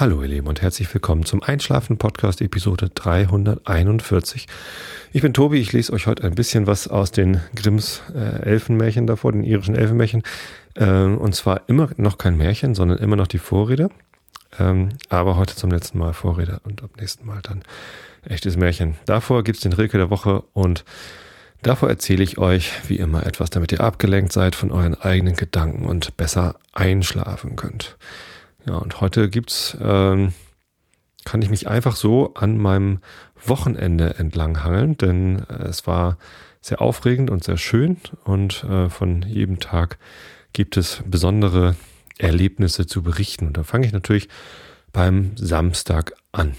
Hallo ihr Lieben und herzlich willkommen zum Einschlafen Podcast Episode 341. Ich bin Tobi, ich lese euch heute ein bisschen was aus den Grimms äh, Elfenmärchen davor, den irischen Elfenmärchen. Ähm, und zwar immer noch kein Märchen, sondern immer noch die Vorrede. Ähm, aber heute zum letzten Mal Vorrede und ab nächsten Mal dann echtes Märchen. Davor gibt's den Rilke der Woche und davor erzähle ich euch wie immer etwas, damit ihr abgelenkt seid von euren eigenen Gedanken und besser einschlafen könnt. Ja, und heute gibt's, ähm, kann ich mich einfach so an meinem Wochenende entlanghangeln, denn äh, es war sehr aufregend und sehr schön und äh, von jedem Tag gibt es besondere Erlebnisse zu berichten. Und da fange ich natürlich beim Samstag an.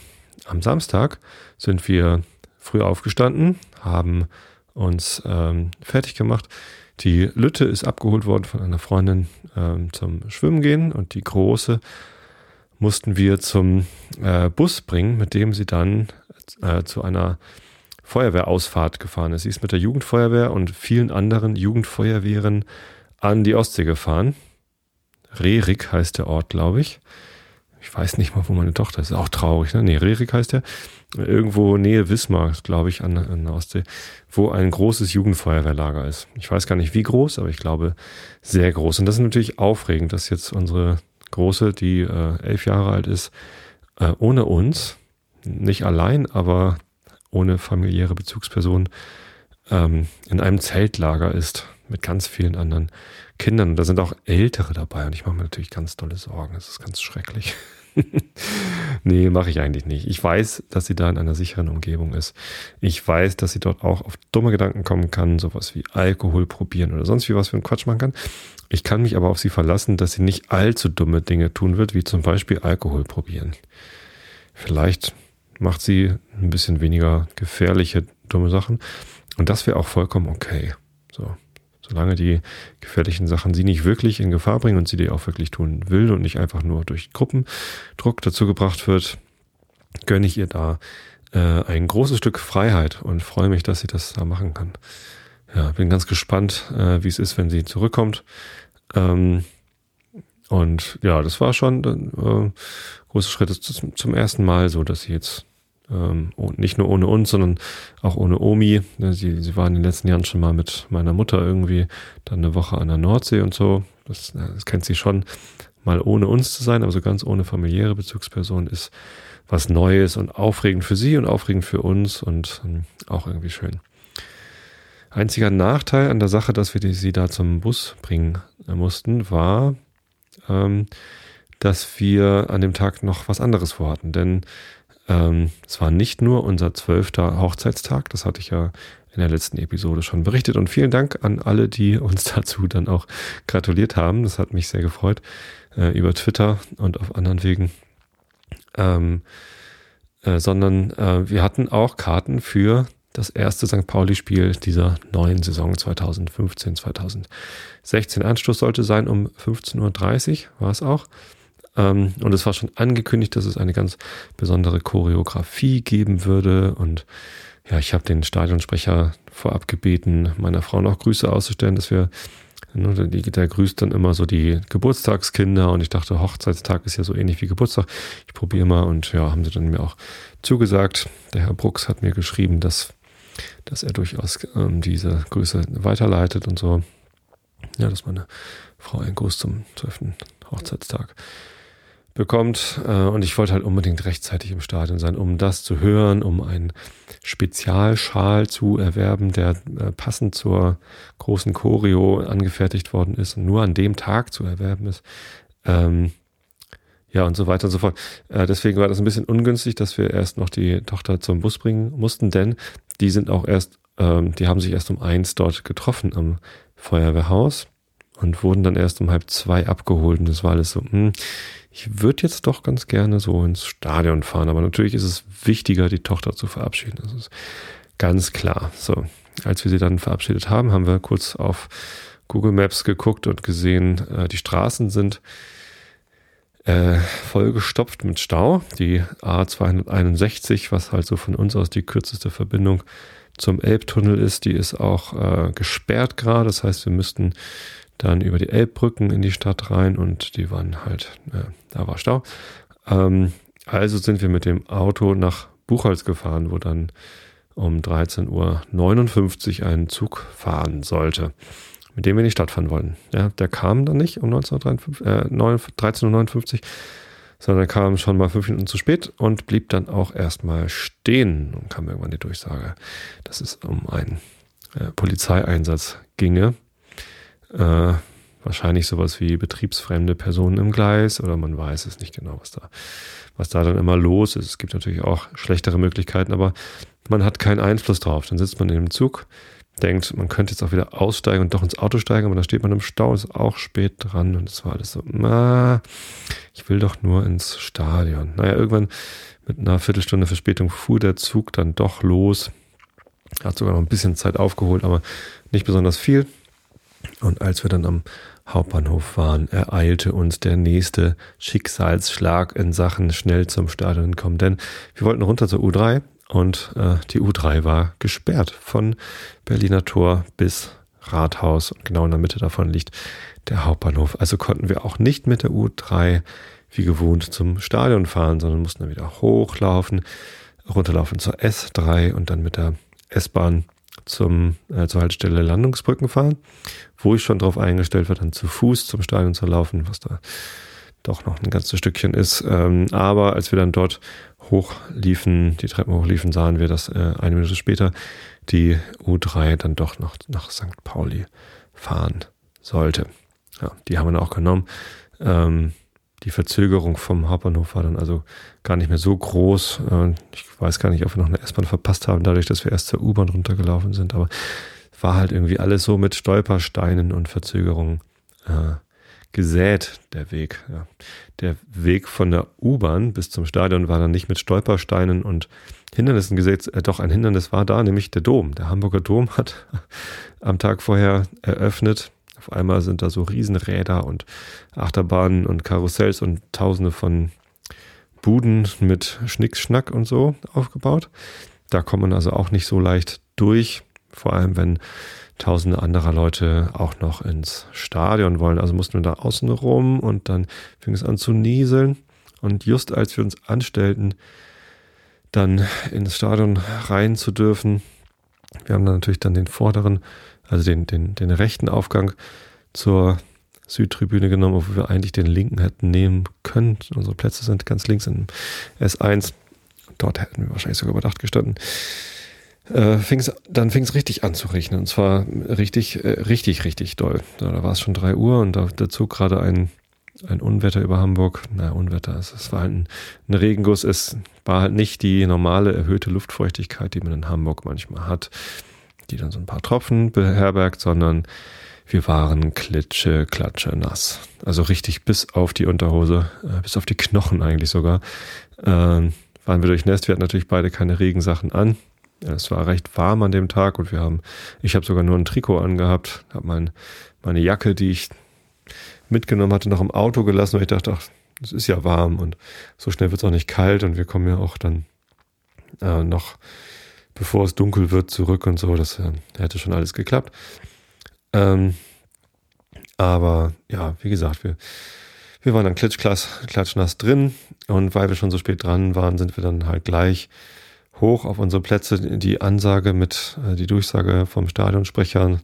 Am Samstag sind wir früh aufgestanden, haben uns ähm, fertig gemacht, die Lütte ist abgeholt worden von einer Freundin ähm, zum Schwimmen gehen und die große mussten wir zum äh, Bus bringen, mit dem sie dann äh, zu einer Feuerwehrausfahrt gefahren ist. Sie ist mit der Jugendfeuerwehr und vielen anderen Jugendfeuerwehren an die Ostsee gefahren. Rerik heißt der Ort, glaube ich. Ich weiß nicht mal, wo meine Tochter ist. Auch traurig, ne? Nee, Rerik heißt der. Irgendwo Nähe Wismar, glaube ich, an, an der Ostsee, wo ein großes Jugendfeuerwehrlager ist. Ich weiß gar nicht, wie groß, aber ich glaube, sehr groß. Und das ist natürlich aufregend, dass jetzt unsere Große, die äh, elf Jahre alt ist, äh, ohne uns, nicht allein, aber ohne familiäre Bezugsperson, ähm, in einem Zeltlager ist mit ganz vielen anderen Kindern. Und da sind auch Ältere dabei und ich mache mir natürlich ganz tolle Sorgen. Das ist ganz schrecklich. nee, mache ich eigentlich nicht. Ich weiß, dass sie da in einer sicheren Umgebung ist. Ich weiß, dass sie dort auch auf dumme Gedanken kommen kann, sowas wie Alkohol probieren oder sonst wie was für einen Quatsch machen kann. Ich kann mich aber auf sie verlassen, dass sie nicht allzu dumme Dinge tun wird, wie zum Beispiel Alkohol probieren. Vielleicht macht sie ein bisschen weniger gefährliche dumme Sachen und das wäre auch vollkommen okay. So. Solange die gefährlichen Sachen sie nicht wirklich in Gefahr bringen und sie die auch wirklich tun will und nicht einfach nur durch Gruppendruck dazu gebracht wird, gönne ich ihr da äh, ein großes Stück Freiheit und freue mich, dass sie das da machen kann. Ja, bin ganz gespannt, äh, wie es ist, wenn sie zurückkommt. Ähm, und ja, das war schon ein äh, großer Schritt zum, zum ersten Mal so, dass sie jetzt ähm, nicht nur ohne uns, sondern auch ohne Omi. Sie, sie war in den letzten Jahren schon mal mit meiner Mutter irgendwie dann eine Woche an der Nordsee und so. Das, das kennt sie schon, mal ohne uns zu sein, aber so ganz ohne familiäre Bezugsperson ist was Neues und aufregend für sie und aufregend für uns und ähm, auch irgendwie schön. Einziger Nachteil an der Sache, dass wir die, sie da zum Bus bringen äh, mussten, war, ähm, dass wir an dem Tag noch was anderes vorhatten. Denn ähm, es war nicht nur unser zwölfter Hochzeitstag, das hatte ich ja in der letzten Episode schon berichtet. Und vielen Dank an alle, die uns dazu dann auch gratuliert haben. Das hat mich sehr gefreut äh, über Twitter und auf anderen Wegen. Ähm, äh, sondern äh, wir hatten auch Karten für das erste St. Pauli-Spiel dieser neuen Saison 2015, 2016. Anstoß sollte sein um 15.30 Uhr, war es auch. Ähm, und es war schon angekündigt, dass es eine ganz besondere Choreografie geben würde. Und ja, ich habe den Stadionsprecher vorab gebeten, meiner Frau noch Grüße auszustellen, dass wir, ne, der grüßt dann immer so die Geburtstagskinder und ich dachte, Hochzeitstag ist ja so ähnlich wie Geburtstag. Ich probiere mal und ja, haben sie dann mir auch zugesagt. Der Herr Brucks hat mir geschrieben, dass, dass er durchaus ähm, diese Grüße weiterleitet und so. Ja, dass meine Frau einen Gruß zum 12. Hochzeitstag bekommt. Äh, und ich wollte halt unbedingt rechtzeitig im Stadion sein, um das zu hören, um einen Spezialschal zu erwerben, der äh, passend zur großen Choreo angefertigt worden ist und nur an dem Tag zu erwerben ist. Ähm, ja, und so weiter und so fort. Äh, deswegen war das ein bisschen ungünstig, dass wir erst noch die Tochter zum Bus bringen mussten, denn die sind auch erst, ähm, die haben sich erst um eins dort getroffen am Feuerwehrhaus und wurden dann erst um halb zwei abgeholt. Und das war alles so, hm, ich würde jetzt doch ganz gerne so ins Stadion fahren, aber natürlich ist es wichtiger, die Tochter zu verabschieden. Das ist ganz klar. So, als wir sie dann verabschiedet haben, haben wir kurz auf Google Maps geguckt und gesehen, äh, die Straßen sind äh, vollgestopft mit Stau. Die A261, was halt so von uns aus die kürzeste Verbindung zum Elbtunnel ist, die ist auch äh, gesperrt gerade. Das heißt, wir müssten dann über die Elbbrücken in die Stadt rein und die waren halt, äh, da war Stau. Ähm, also sind wir mit dem Auto nach Buchholz gefahren, wo dann um 13.59 Uhr ein Zug fahren sollte, mit dem wir in die Stadt fahren wollten. Ja, der kam dann nicht um 1953, äh, 13.59 Uhr, sondern kam schon mal fünf Minuten zu spät und blieb dann auch erstmal stehen und kam irgendwann die Durchsage, dass es um einen äh, Polizeieinsatz ginge. Äh, wahrscheinlich sowas wie betriebsfremde Personen im Gleis oder man weiß es nicht genau, was da, was da dann immer los ist. Es gibt natürlich auch schlechtere Möglichkeiten, aber man hat keinen Einfluss drauf. Dann sitzt man in dem Zug, denkt, man könnte jetzt auch wieder aussteigen und doch ins Auto steigen, aber dann steht man im Stau, ist auch spät dran und es war alles so, na, ich will doch nur ins Stadion. Naja, irgendwann mit einer Viertelstunde Verspätung fuhr der Zug dann doch los. Hat sogar noch ein bisschen Zeit aufgeholt, aber nicht besonders viel. Und als wir dann am Hauptbahnhof waren, ereilte uns der nächste Schicksalsschlag in Sachen schnell zum Stadion kommen. Denn wir wollten runter zur U3 und äh, die U3 war gesperrt von Berliner Tor bis Rathaus und genau in der Mitte davon liegt der Hauptbahnhof. Also konnten wir auch nicht mit der U3 wie gewohnt zum Stadion fahren, sondern mussten dann wieder hochlaufen, runterlaufen zur S3 und dann mit der S-Bahn zum, äh, zur Haltestelle Landungsbrücken fahren, wo ich schon darauf eingestellt war, dann zu Fuß zum Stadion zu laufen, was da doch noch ein ganzes Stückchen ist. Ähm, aber als wir dann dort hochliefen, die Treppen hochliefen, sahen wir, dass äh, eine Minute später die U3 dann doch noch nach St. Pauli fahren sollte. Ja, die haben wir dann auch genommen. Ähm, die Verzögerung vom Hauptbahnhof war dann also gar nicht mehr so groß. Äh, ich weiß gar nicht, ob wir noch eine S-Bahn verpasst haben, dadurch, dass wir erst zur U-Bahn runtergelaufen sind. Aber war halt irgendwie alles so mit Stolpersteinen und Verzögerungen äh, gesät, der Weg. Ja. Der Weg von der U-Bahn bis zum Stadion war dann nicht mit Stolpersteinen und Hindernissen gesetzt. Äh, doch ein Hindernis war da, nämlich der Dom. Der Hamburger Dom hat am Tag vorher eröffnet auf einmal sind da so Riesenräder und Achterbahnen und Karussells und tausende von Buden mit Schnickschnack und so aufgebaut. Da kommt man also auch nicht so leicht durch, vor allem wenn tausende anderer Leute auch noch ins Stadion wollen. Also mussten wir da außen rum und dann fing es an zu nieseln. Und just als wir uns anstellten, dann ins Stadion rein zu dürfen, wir haben dann natürlich dann den vorderen also den, den, den rechten Aufgang zur Südtribüne genommen, obwohl wir eigentlich den linken hätten nehmen können. Unsere Plätze sind ganz links in S1. Dort hätten wir wahrscheinlich sogar überdacht gestanden. Äh, fing's, dann fing es richtig an zu regnen. Und zwar richtig, äh, richtig, richtig doll. Da, da war es schon drei Uhr und da, da zog gerade ein, ein Unwetter über Hamburg. Na, Unwetter, es, es war halt ein, ein Regenguss. Es war halt nicht die normale erhöhte Luftfeuchtigkeit, die man in Hamburg manchmal hat die dann so ein paar Tropfen beherbergt, sondern wir waren klitsche, klatsche nass. Also richtig bis auf die Unterhose, äh, bis auf die Knochen eigentlich sogar, äh, waren wir durchnässt. Wir hatten natürlich beide keine Regensachen an. Es war recht warm an dem Tag und wir haben, ich habe sogar nur ein Trikot angehabt, habe mein, meine Jacke, die ich mitgenommen hatte, noch im Auto gelassen, weil ich dachte, ach, es ist ja warm und so schnell wird es auch nicht kalt und wir kommen ja auch dann äh, noch bevor es dunkel wird, zurück und so. Das äh, hätte schon alles geklappt. Ähm, aber ja, wie gesagt, wir, wir waren dann klatschnass drin und weil wir schon so spät dran waren, sind wir dann halt gleich hoch auf unsere Plätze. Die Ansage mit, äh, die Durchsage vom Stadionsprecher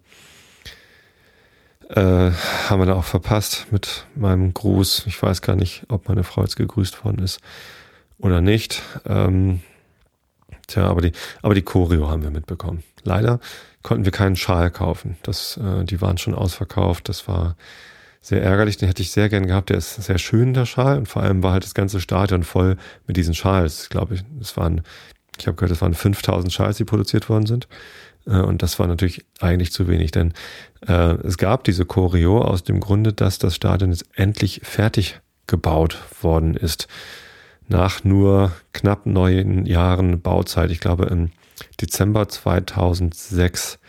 äh, haben wir da auch verpasst mit meinem Gruß. Ich weiß gar nicht, ob meine Frau jetzt gegrüßt worden ist oder nicht. Ähm, Tja, aber die, aber die Choreo haben wir mitbekommen. Leider konnten wir keinen Schal kaufen. Das, äh, die waren schon ausverkauft. Das war sehr ärgerlich. Den hätte ich sehr gern gehabt. Der ist sehr schön, der Schal. Und vor allem war halt das ganze Stadion voll mit diesen Schals. Ich glaube, es waren, ich habe gehört, es waren 5000 Schals, die produziert worden sind. Äh, und das war natürlich eigentlich zu wenig, denn äh, es gab diese Choreo aus dem Grunde, dass das Stadion jetzt endlich fertig gebaut worden ist nach nur knapp neun Jahren Bauzeit, ich glaube im Dezember 2006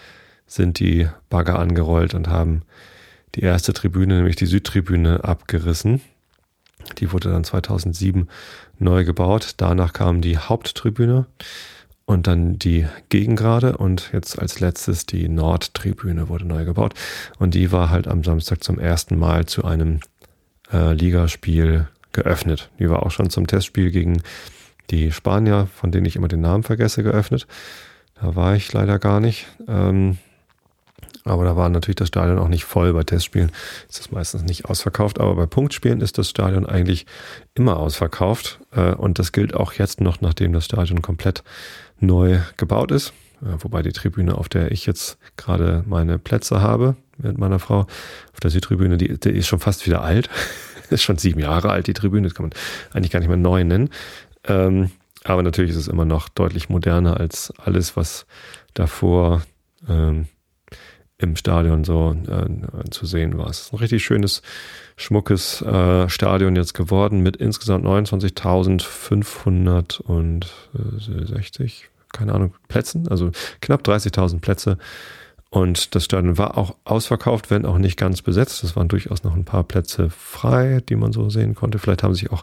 sind die Bagger angerollt und haben die erste Tribüne, nämlich die Südtribüne, abgerissen. Die wurde dann 2007 neu gebaut. Danach kam die Haupttribüne und dann die Gegengrade und jetzt als letztes die Nordtribüne wurde neu gebaut. Und die war halt am Samstag zum ersten Mal zu einem äh, Ligaspiel geöffnet. Die war auch schon zum Testspiel gegen die Spanier, von denen ich immer den Namen vergesse, geöffnet. Da war ich leider gar nicht. Ähm, aber da war natürlich das Stadion auch nicht voll. Bei Testspielen ist es meistens nicht ausverkauft. Aber bei Punktspielen ist das Stadion eigentlich immer ausverkauft. Äh, und das gilt auch jetzt noch, nachdem das Stadion komplett neu gebaut ist. Wobei die Tribüne, auf der ich jetzt gerade meine Plätze habe, mit meiner Frau, auf der Südtribüne, die, die ist schon fast wieder alt. ist schon sieben Jahre alt, die Tribüne. Das kann man eigentlich gar nicht mehr neu nennen. Ähm, aber natürlich ist es immer noch deutlich moderner als alles, was davor ähm, im Stadion so äh, zu sehen war. Es ist ein richtig schönes, schmuckes äh, Stadion jetzt geworden mit insgesamt 29.560, keine Ahnung, Plätzen, also knapp 30.000 Plätze und das Stadion war auch ausverkauft, wenn auch nicht ganz besetzt. Es waren durchaus noch ein paar Plätze frei, die man so sehen konnte. Vielleicht haben sich auch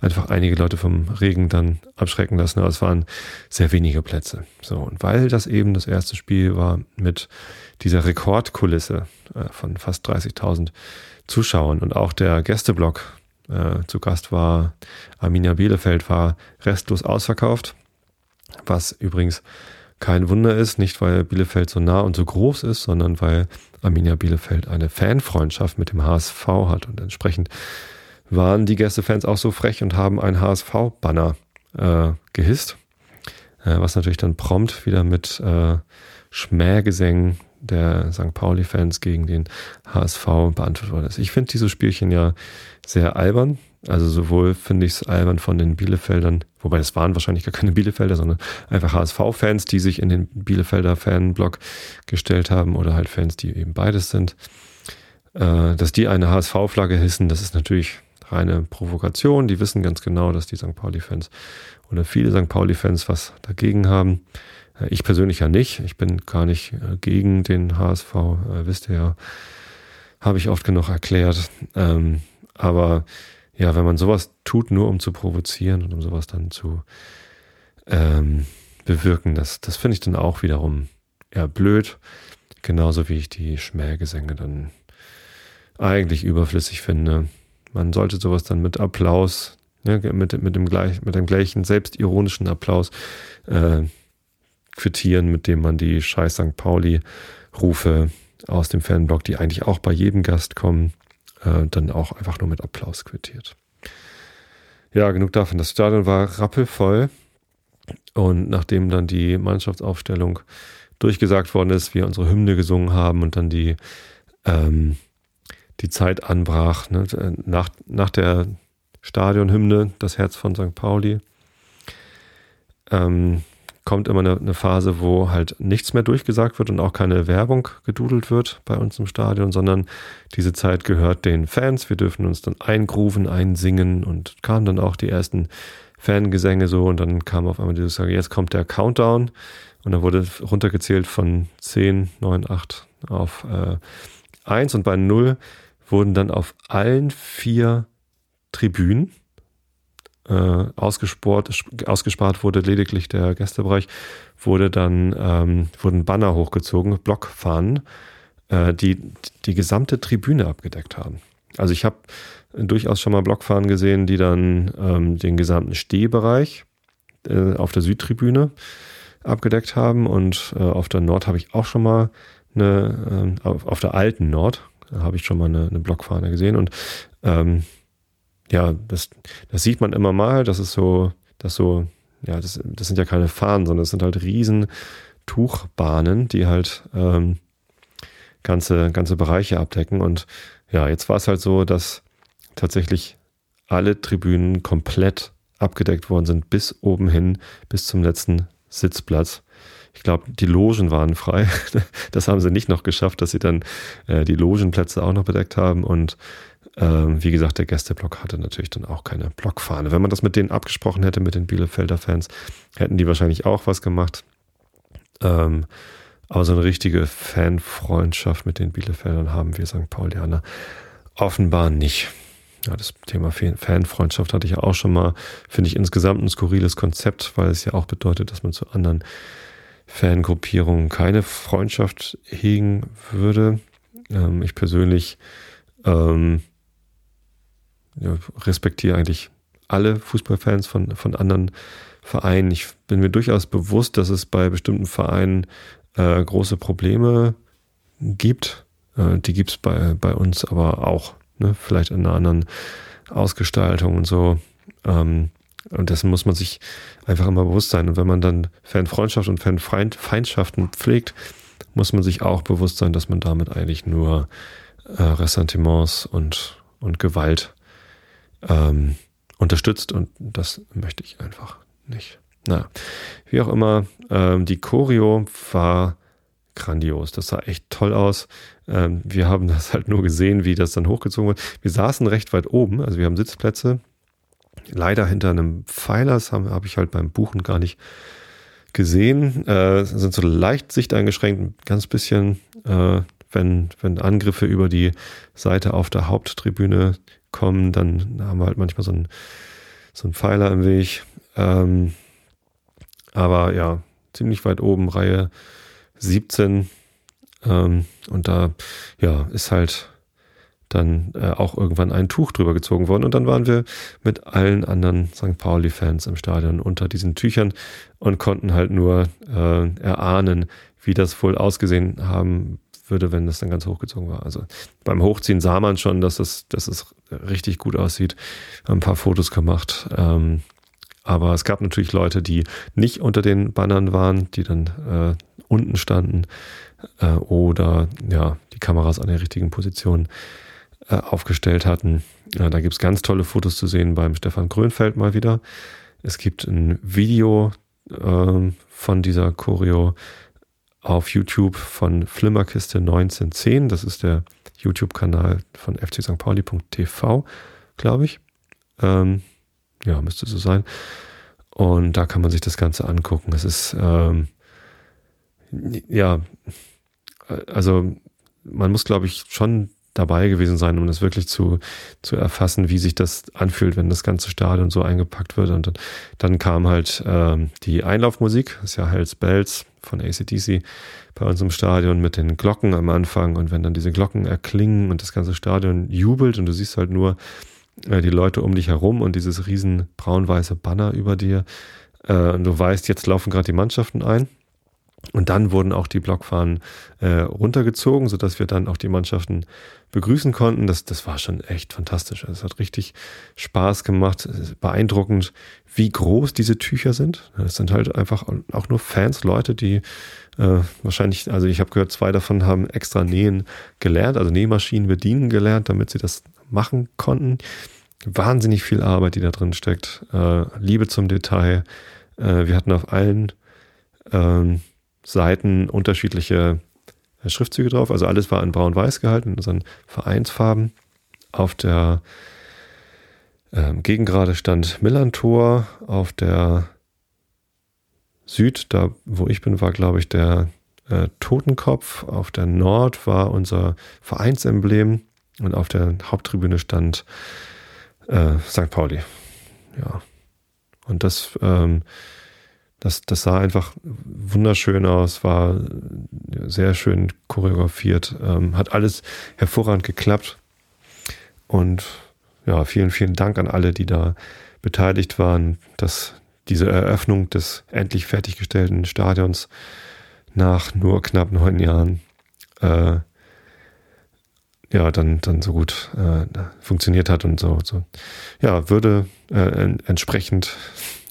einfach einige Leute vom Regen dann abschrecken lassen, aber es waren sehr wenige Plätze. So, und weil das eben das erste Spiel war mit dieser Rekordkulisse äh, von fast 30.000 Zuschauern. Und auch der Gästeblock äh, zu Gast war, Arminia Bielefeld war restlos ausverkauft, was übrigens kein Wunder ist, nicht weil Bielefeld so nah und so groß ist, sondern weil Arminia Bielefeld eine Fanfreundschaft mit dem HSV hat. Und entsprechend waren die Gästefans auch so frech und haben ein HSV-Banner äh, gehisst, äh, was natürlich dann prompt wieder mit äh, Schmähgesängen der St. Pauli-Fans gegen den HSV beantwortet worden ist. Ich finde diese Spielchen ja sehr albern. Also sowohl finde ich es albern von den Bielefeldern, wobei es waren wahrscheinlich gar keine Bielefelder, sondern einfach HSV-Fans, die sich in den Bielefelder Fanblock gestellt haben oder halt Fans, die eben beides sind. Äh, dass die eine HSV-Flagge hissen, das ist natürlich reine Provokation. Die wissen ganz genau, dass die St. Pauli-Fans oder viele St. Pauli-Fans was dagegen haben. Äh, ich persönlich ja nicht. Ich bin gar nicht äh, gegen den HSV, wisst ihr ja. Habe ich oft genug erklärt. Ähm, aber ja, wenn man sowas tut, nur um zu provozieren und um sowas dann zu ähm, bewirken, das, das finde ich dann auch wiederum eher blöd. Genauso wie ich die Schmähgesänge dann eigentlich überflüssig finde. Man sollte sowas dann mit Applaus, ne, mit, mit, dem gleich, mit dem gleichen selbstironischen Applaus äh, quittieren, mit dem man die Scheiß St. Pauli-Rufe aus dem Fanblock, die eigentlich auch bei jedem Gast kommen, äh, dann auch einfach nur mit Applaus quittiert. Ja, genug davon. Das Stadion war rappelvoll. Und nachdem dann die Mannschaftsaufstellung durchgesagt worden ist, wir unsere Hymne gesungen haben und dann die, ähm, die Zeit anbrach, ne, nach, nach der Stadionhymne, das Herz von St. Pauli, ähm, kommt immer eine, eine, Phase, wo halt nichts mehr durchgesagt wird und auch keine Werbung gedudelt wird bei uns im Stadion, sondern diese Zeit gehört den Fans. Wir dürfen uns dann eingrooven, einsingen und kamen dann auch die ersten Fangesänge so und dann kam auf einmal dieses jetzt kommt der Countdown und dann wurde runtergezählt von 10, 9, 8 auf äh, 1 und bei 0 wurden dann auf allen vier Tribünen äh, ausgespart, wurde lediglich der Gästebereich, wurde dann, ähm, wurden Banner hochgezogen, Blockfahnen, äh, die die gesamte Tribüne abgedeckt haben. Also ich habe durchaus schon mal Blockfahnen gesehen, die dann ähm, den gesamten Stehbereich äh, auf der Südtribüne abgedeckt haben und äh, auf der Nord habe ich auch schon mal eine, äh, auf, auf, der alten Nord habe ich schon mal eine, eine Blockfahne gesehen und ähm, ja, das, das sieht man immer mal, das ist so, das so, ja, das, das sind ja keine Fahnen, sondern das sind halt riesen Tuchbahnen, die halt ähm, ganze, ganze Bereiche abdecken. Und ja, jetzt war es halt so, dass tatsächlich alle Tribünen komplett abgedeckt worden sind, bis oben hin, bis zum letzten Sitzplatz. Ich glaube, die Logen waren frei. Das haben sie nicht noch geschafft, dass sie dann äh, die Logenplätze auch noch bedeckt haben. Und ähm, wie gesagt, der Gästeblock hatte natürlich dann auch keine Blockfahne. Wenn man das mit denen abgesprochen hätte, mit den Bielefelder Fans, hätten die wahrscheinlich auch was gemacht. Ähm, aber so eine richtige Fanfreundschaft mit den Bielefeldern haben wir St. Paulianer offenbar nicht. Ja, das Thema Fanfreundschaft hatte ich ja auch schon mal. Finde ich insgesamt ein skurriles Konzept, weil es ja auch bedeutet, dass man zu anderen Fangruppierungen keine Freundschaft hegen würde. Ähm, ich persönlich ähm, ja, respektiere eigentlich alle Fußballfans von, von anderen Vereinen. Ich bin mir durchaus bewusst, dass es bei bestimmten Vereinen äh, große Probleme gibt. Äh, die gibt es bei, bei uns aber auch. Ne? Vielleicht in einer anderen Ausgestaltung und so. Ähm, und dessen muss man sich einfach immer bewusst sein. Und wenn man dann Fanfreundschaft und Fanfeindschaften pflegt, muss man sich auch bewusst sein, dass man damit eigentlich nur äh, Ressentiments und, und Gewalt ähm, unterstützt. Und das möchte ich einfach nicht. Na, wie auch immer, ähm, die Choreo war grandios. Das sah echt toll aus. Ähm, wir haben das halt nur gesehen, wie das dann hochgezogen wird. Wir saßen recht weit oben, also wir haben Sitzplätze. Leider hinter einem Pfeiler, das habe hab ich halt beim Buchen gar nicht gesehen. Äh, sind so leicht sichteingeschränkt, ein ganz bisschen, äh, wenn, wenn Angriffe über die Seite auf der Haupttribüne kommen, dann haben wir halt manchmal so einen, so einen Pfeiler im Weg. Ähm, aber ja, ziemlich weit oben, Reihe 17. Ähm, und da, ja, ist halt dann äh, auch irgendwann ein Tuch drüber gezogen worden. Und dann waren wir mit allen anderen St. Pauli-Fans im Stadion unter diesen Tüchern und konnten halt nur äh, erahnen, wie das wohl ausgesehen haben würde, wenn das dann ganz hochgezogen war. Also beim Hochziehen sah man schon, dass es, dass es richtig gut aussieht. Ein paar Fotos gemacht. Ähm, aber es gab natürlich Leute, die nicht unter den Bannern waren, die dann äh, unten standen äh, oder ja, die Kameras an der richtigen Position äh, aufgestellt hatten. Ja, da gibt's ganz tolle Fotos zu sehen beim Stefan Grönfeld mal wieder. Es gibt ein Video äh, von dieser Choreo auf YouTube von Flimmerkiste 1910. Das ist der YouTube-Kanal von FC St. Pauli.tv, glaube ich. Ähm, ja, müsste so sein. Und da kann man sich das Ganze angucken. Es ist, ähm, ja, also man muss, glaube ich, schon dabei gewesen sein, um das wirklich zu, zu erfassen, wie sich das anfühlt, wenn das ganze Stadion so eingepackt wird. Und dann, dann kam halt ähm, die Einlaufmusik, das ist ja Hells Bells von ACDC bei uns im Stadion mit den Glocken am Anfang. Und wenn dann diese Glocken erklingen und das ganze Stadion jubelt und du siehst halt nur äh, die Leute um dich herum und dieses riesen braun-weiße Banner über dir. Äh, und du weißt, jetzt laufen gerade die Mannschaften ein. Und dann wurden auch die Blockfahnen äh, runtergezogen, sodass wir dann auch die Mannschaften begrüßen konnten. Das, das war schon echt fantastisch. Also es hat richtig Spaß gemacht. beeindruckend, wie groß diese Tücher sind. Es sind halt einfach auch nur Fans, Leute, die äh, wahrscheinlich, also ich habe gehört, zwei davon haben extra Nähen gelernt, also Nähmaschinen bedienen gelernt, damit sie das machen konnten. Wahnsinnig viel Arbeit, die da drin steckt. Äh, Liebe zum Detail. Äh, wir hatten auf allen ähm, Seiten unterschiedliche äh, Schriftzüge drauf. Also alles war in braun-weiß gehalten, in unseren Vereinsfarben. Auf der ähm, Gegengrade stand Millantor. Auf der Süd, da wo ich bin, war, glaube ich, der äh, Totenkopf. Auf der Nord war unser Vereinsemblem. Und auf der Haupttribüne stand äh, St. Pauli. Ja. Und das, ähm, das, das sah einfach wunderschön aus, war sehr schön choreografiert, ähm, hat alles hervorragend geklappt. Und ja, vielen, vielen Dank an alle, die da beteiligt waren, dass diese Eröffnung des endlich fertiggestellten Stadions nach nur knapp neun Jahren äh, ja, dann, dann so gut äh, funktioniert hat und so. so. Ja, würde äh, entsprechend,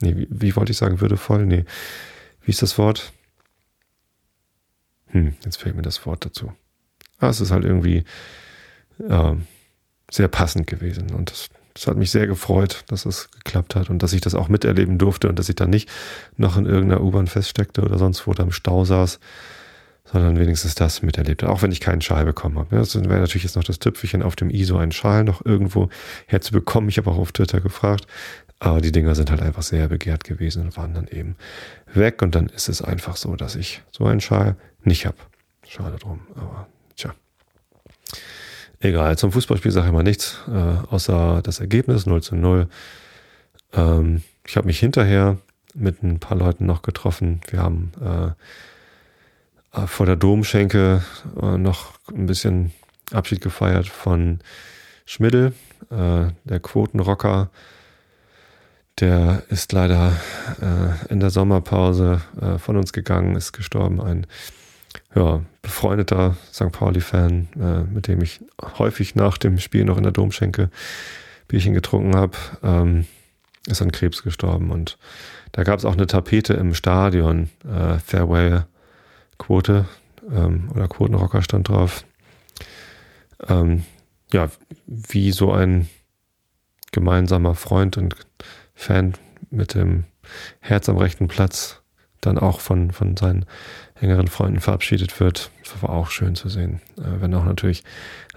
nee, wie, wie wollte ich sagen, würdevoll? Nee, wie ist das Wort? Hm, jetzt fehlt mir das Wort dazu. Ah, es ist halt irgendwie äh, sehr passend gewesen und das, das hat mich sehr gefreut, dass es geklappt hat und dass ich das auch miterleben durfte und dass ich da nicht noch in irgendeiner U-Bahn feststeckte oder sonst wo da im Stau saß sondern wenigstens das miterlebt. Auch wenn ich keinen Schal bekommen habe. Das wäre natürlich jetzt noch das Tüpfelchen auf dem ISO, einen Schal noch irgendwo herzubekommen. Ich habe auch auf Twitter gefragt. Aber die Dinger sind halt einfach sehr begehrt gewesen und waren dann eben weg. Und dann ist es einfach so, dass ich so einen Schal nicht habe. Schade drum, aber tja. Egal, zum Fußballspiel sage ich mal nichts, äh, außer das Ergebnis 0 zu 0. Ähm, ich habe mich hinterher mit ein paar Leuten noch getroffen. Wir haben äh, vor der Domschenke äh, noch ein bisschen Abschied gefeiert von Schmiddel, äh, der Quotenrocker, der ist leider äh, in der Sommerpause äh, von uns gegangen, ist gestorben. Ein ja, befreundeter St. Pauli-Fan, äh, mit dem ich häufig nach dem Spiel noch in der Domschenke Bierchen getrunken habe, ähm, ist an Krebs gestorben. Und da gab es auch eine Tapete im Stadion, äh, Farewell-Quote ähm, oder Quotenrocker stand drauf. Ähm, ja, wie so ein gemeinsamer Freund und Fan mit dem Herz am rechten Platz dann auch von, von seinen engeren Freunden verabschiedet wird. Das war auch schön zu sehen. Äh, wenn auch natürlich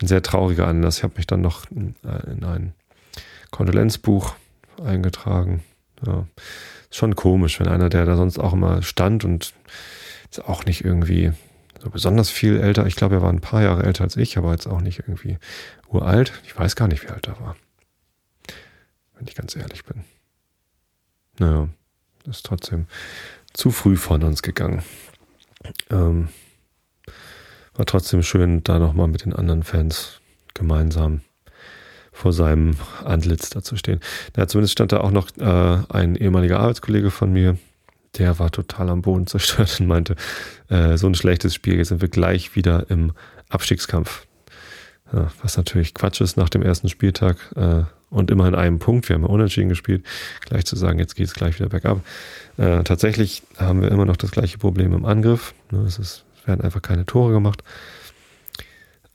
ein sehr trauriger Anlass. Ich habe mich dann noch in, äh, in ein Kondolenzbuch eingetragen. Ja. Ist schon komisch, wenn einer, der da sonst auch immer stand und ist auch nicht irgendwie so besonders viel älter. Ich glaube, er war ein paar Jahre älter als ich, aber jetzt auch nicht irgendwie uralt. Ich weiß gar nicht, wie alt er war. Wenn ich ganz ehrlich bin. Naja, ist trotzdem zu früh von uns gegangen. Ähm, war trotzdem schön, da nochmal mit den anderen Fans gemeinsam vor seinem Antlitz da zu stehen. Ja, zumindest stand da auch noch äh, ein ehemaliger Arbeitskollege von mir, der war total am Boden zerstört und meinte, äh, so ein schlechtes Spiel, jetzt sind wir gleich wieder im Abstiegskampf. Ja, was natürlich Quatsch ist nach dem ersten Spieltag äh, und immer in einem Punkt. Wir haben ja unentschieden gespielt. Gleich zu sagen, jetzt geht es gleich wieder bergab. Äh, tatsächlich haben wir immer noch das gleiche Problem im Angriff. Ne, es, ist, es werden einfach keine Tore gemacht.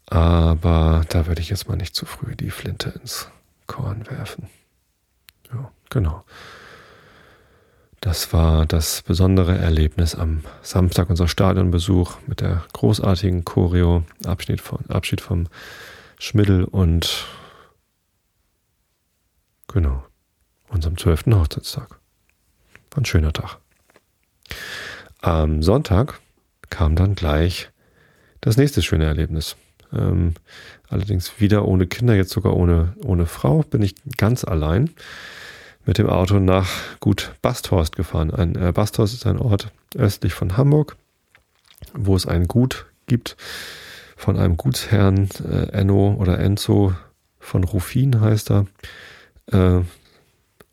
Aber da würde ich jetzt mal nicht zu früh die Flinte ins Korn werfen. Ja, genau. Das war das besondere Erlebnis am Samstag, unser Stadionbesuch mit der großartigen Choreo, Abschied, von, Abschied vom Schmiddel und genau, unserem zwölften Hochzeitstag. War ein schöner Tag. Am Sonntag kam dann gleich das nächste schöne Erlebnis. Ähm, allerdings wieder ohne Kinder, jetzt sogar ohne, ohne Frau, bin ich ganz allein mit dem Auto nach Gut Basthorst gefahren. Ein, äh, Basthorst ist ein Ort östlich von Hamburg, wo es ein Gut gibt von einem Gutsherrn äh, Enno oder Enzo von Rufin heißt er. Äh,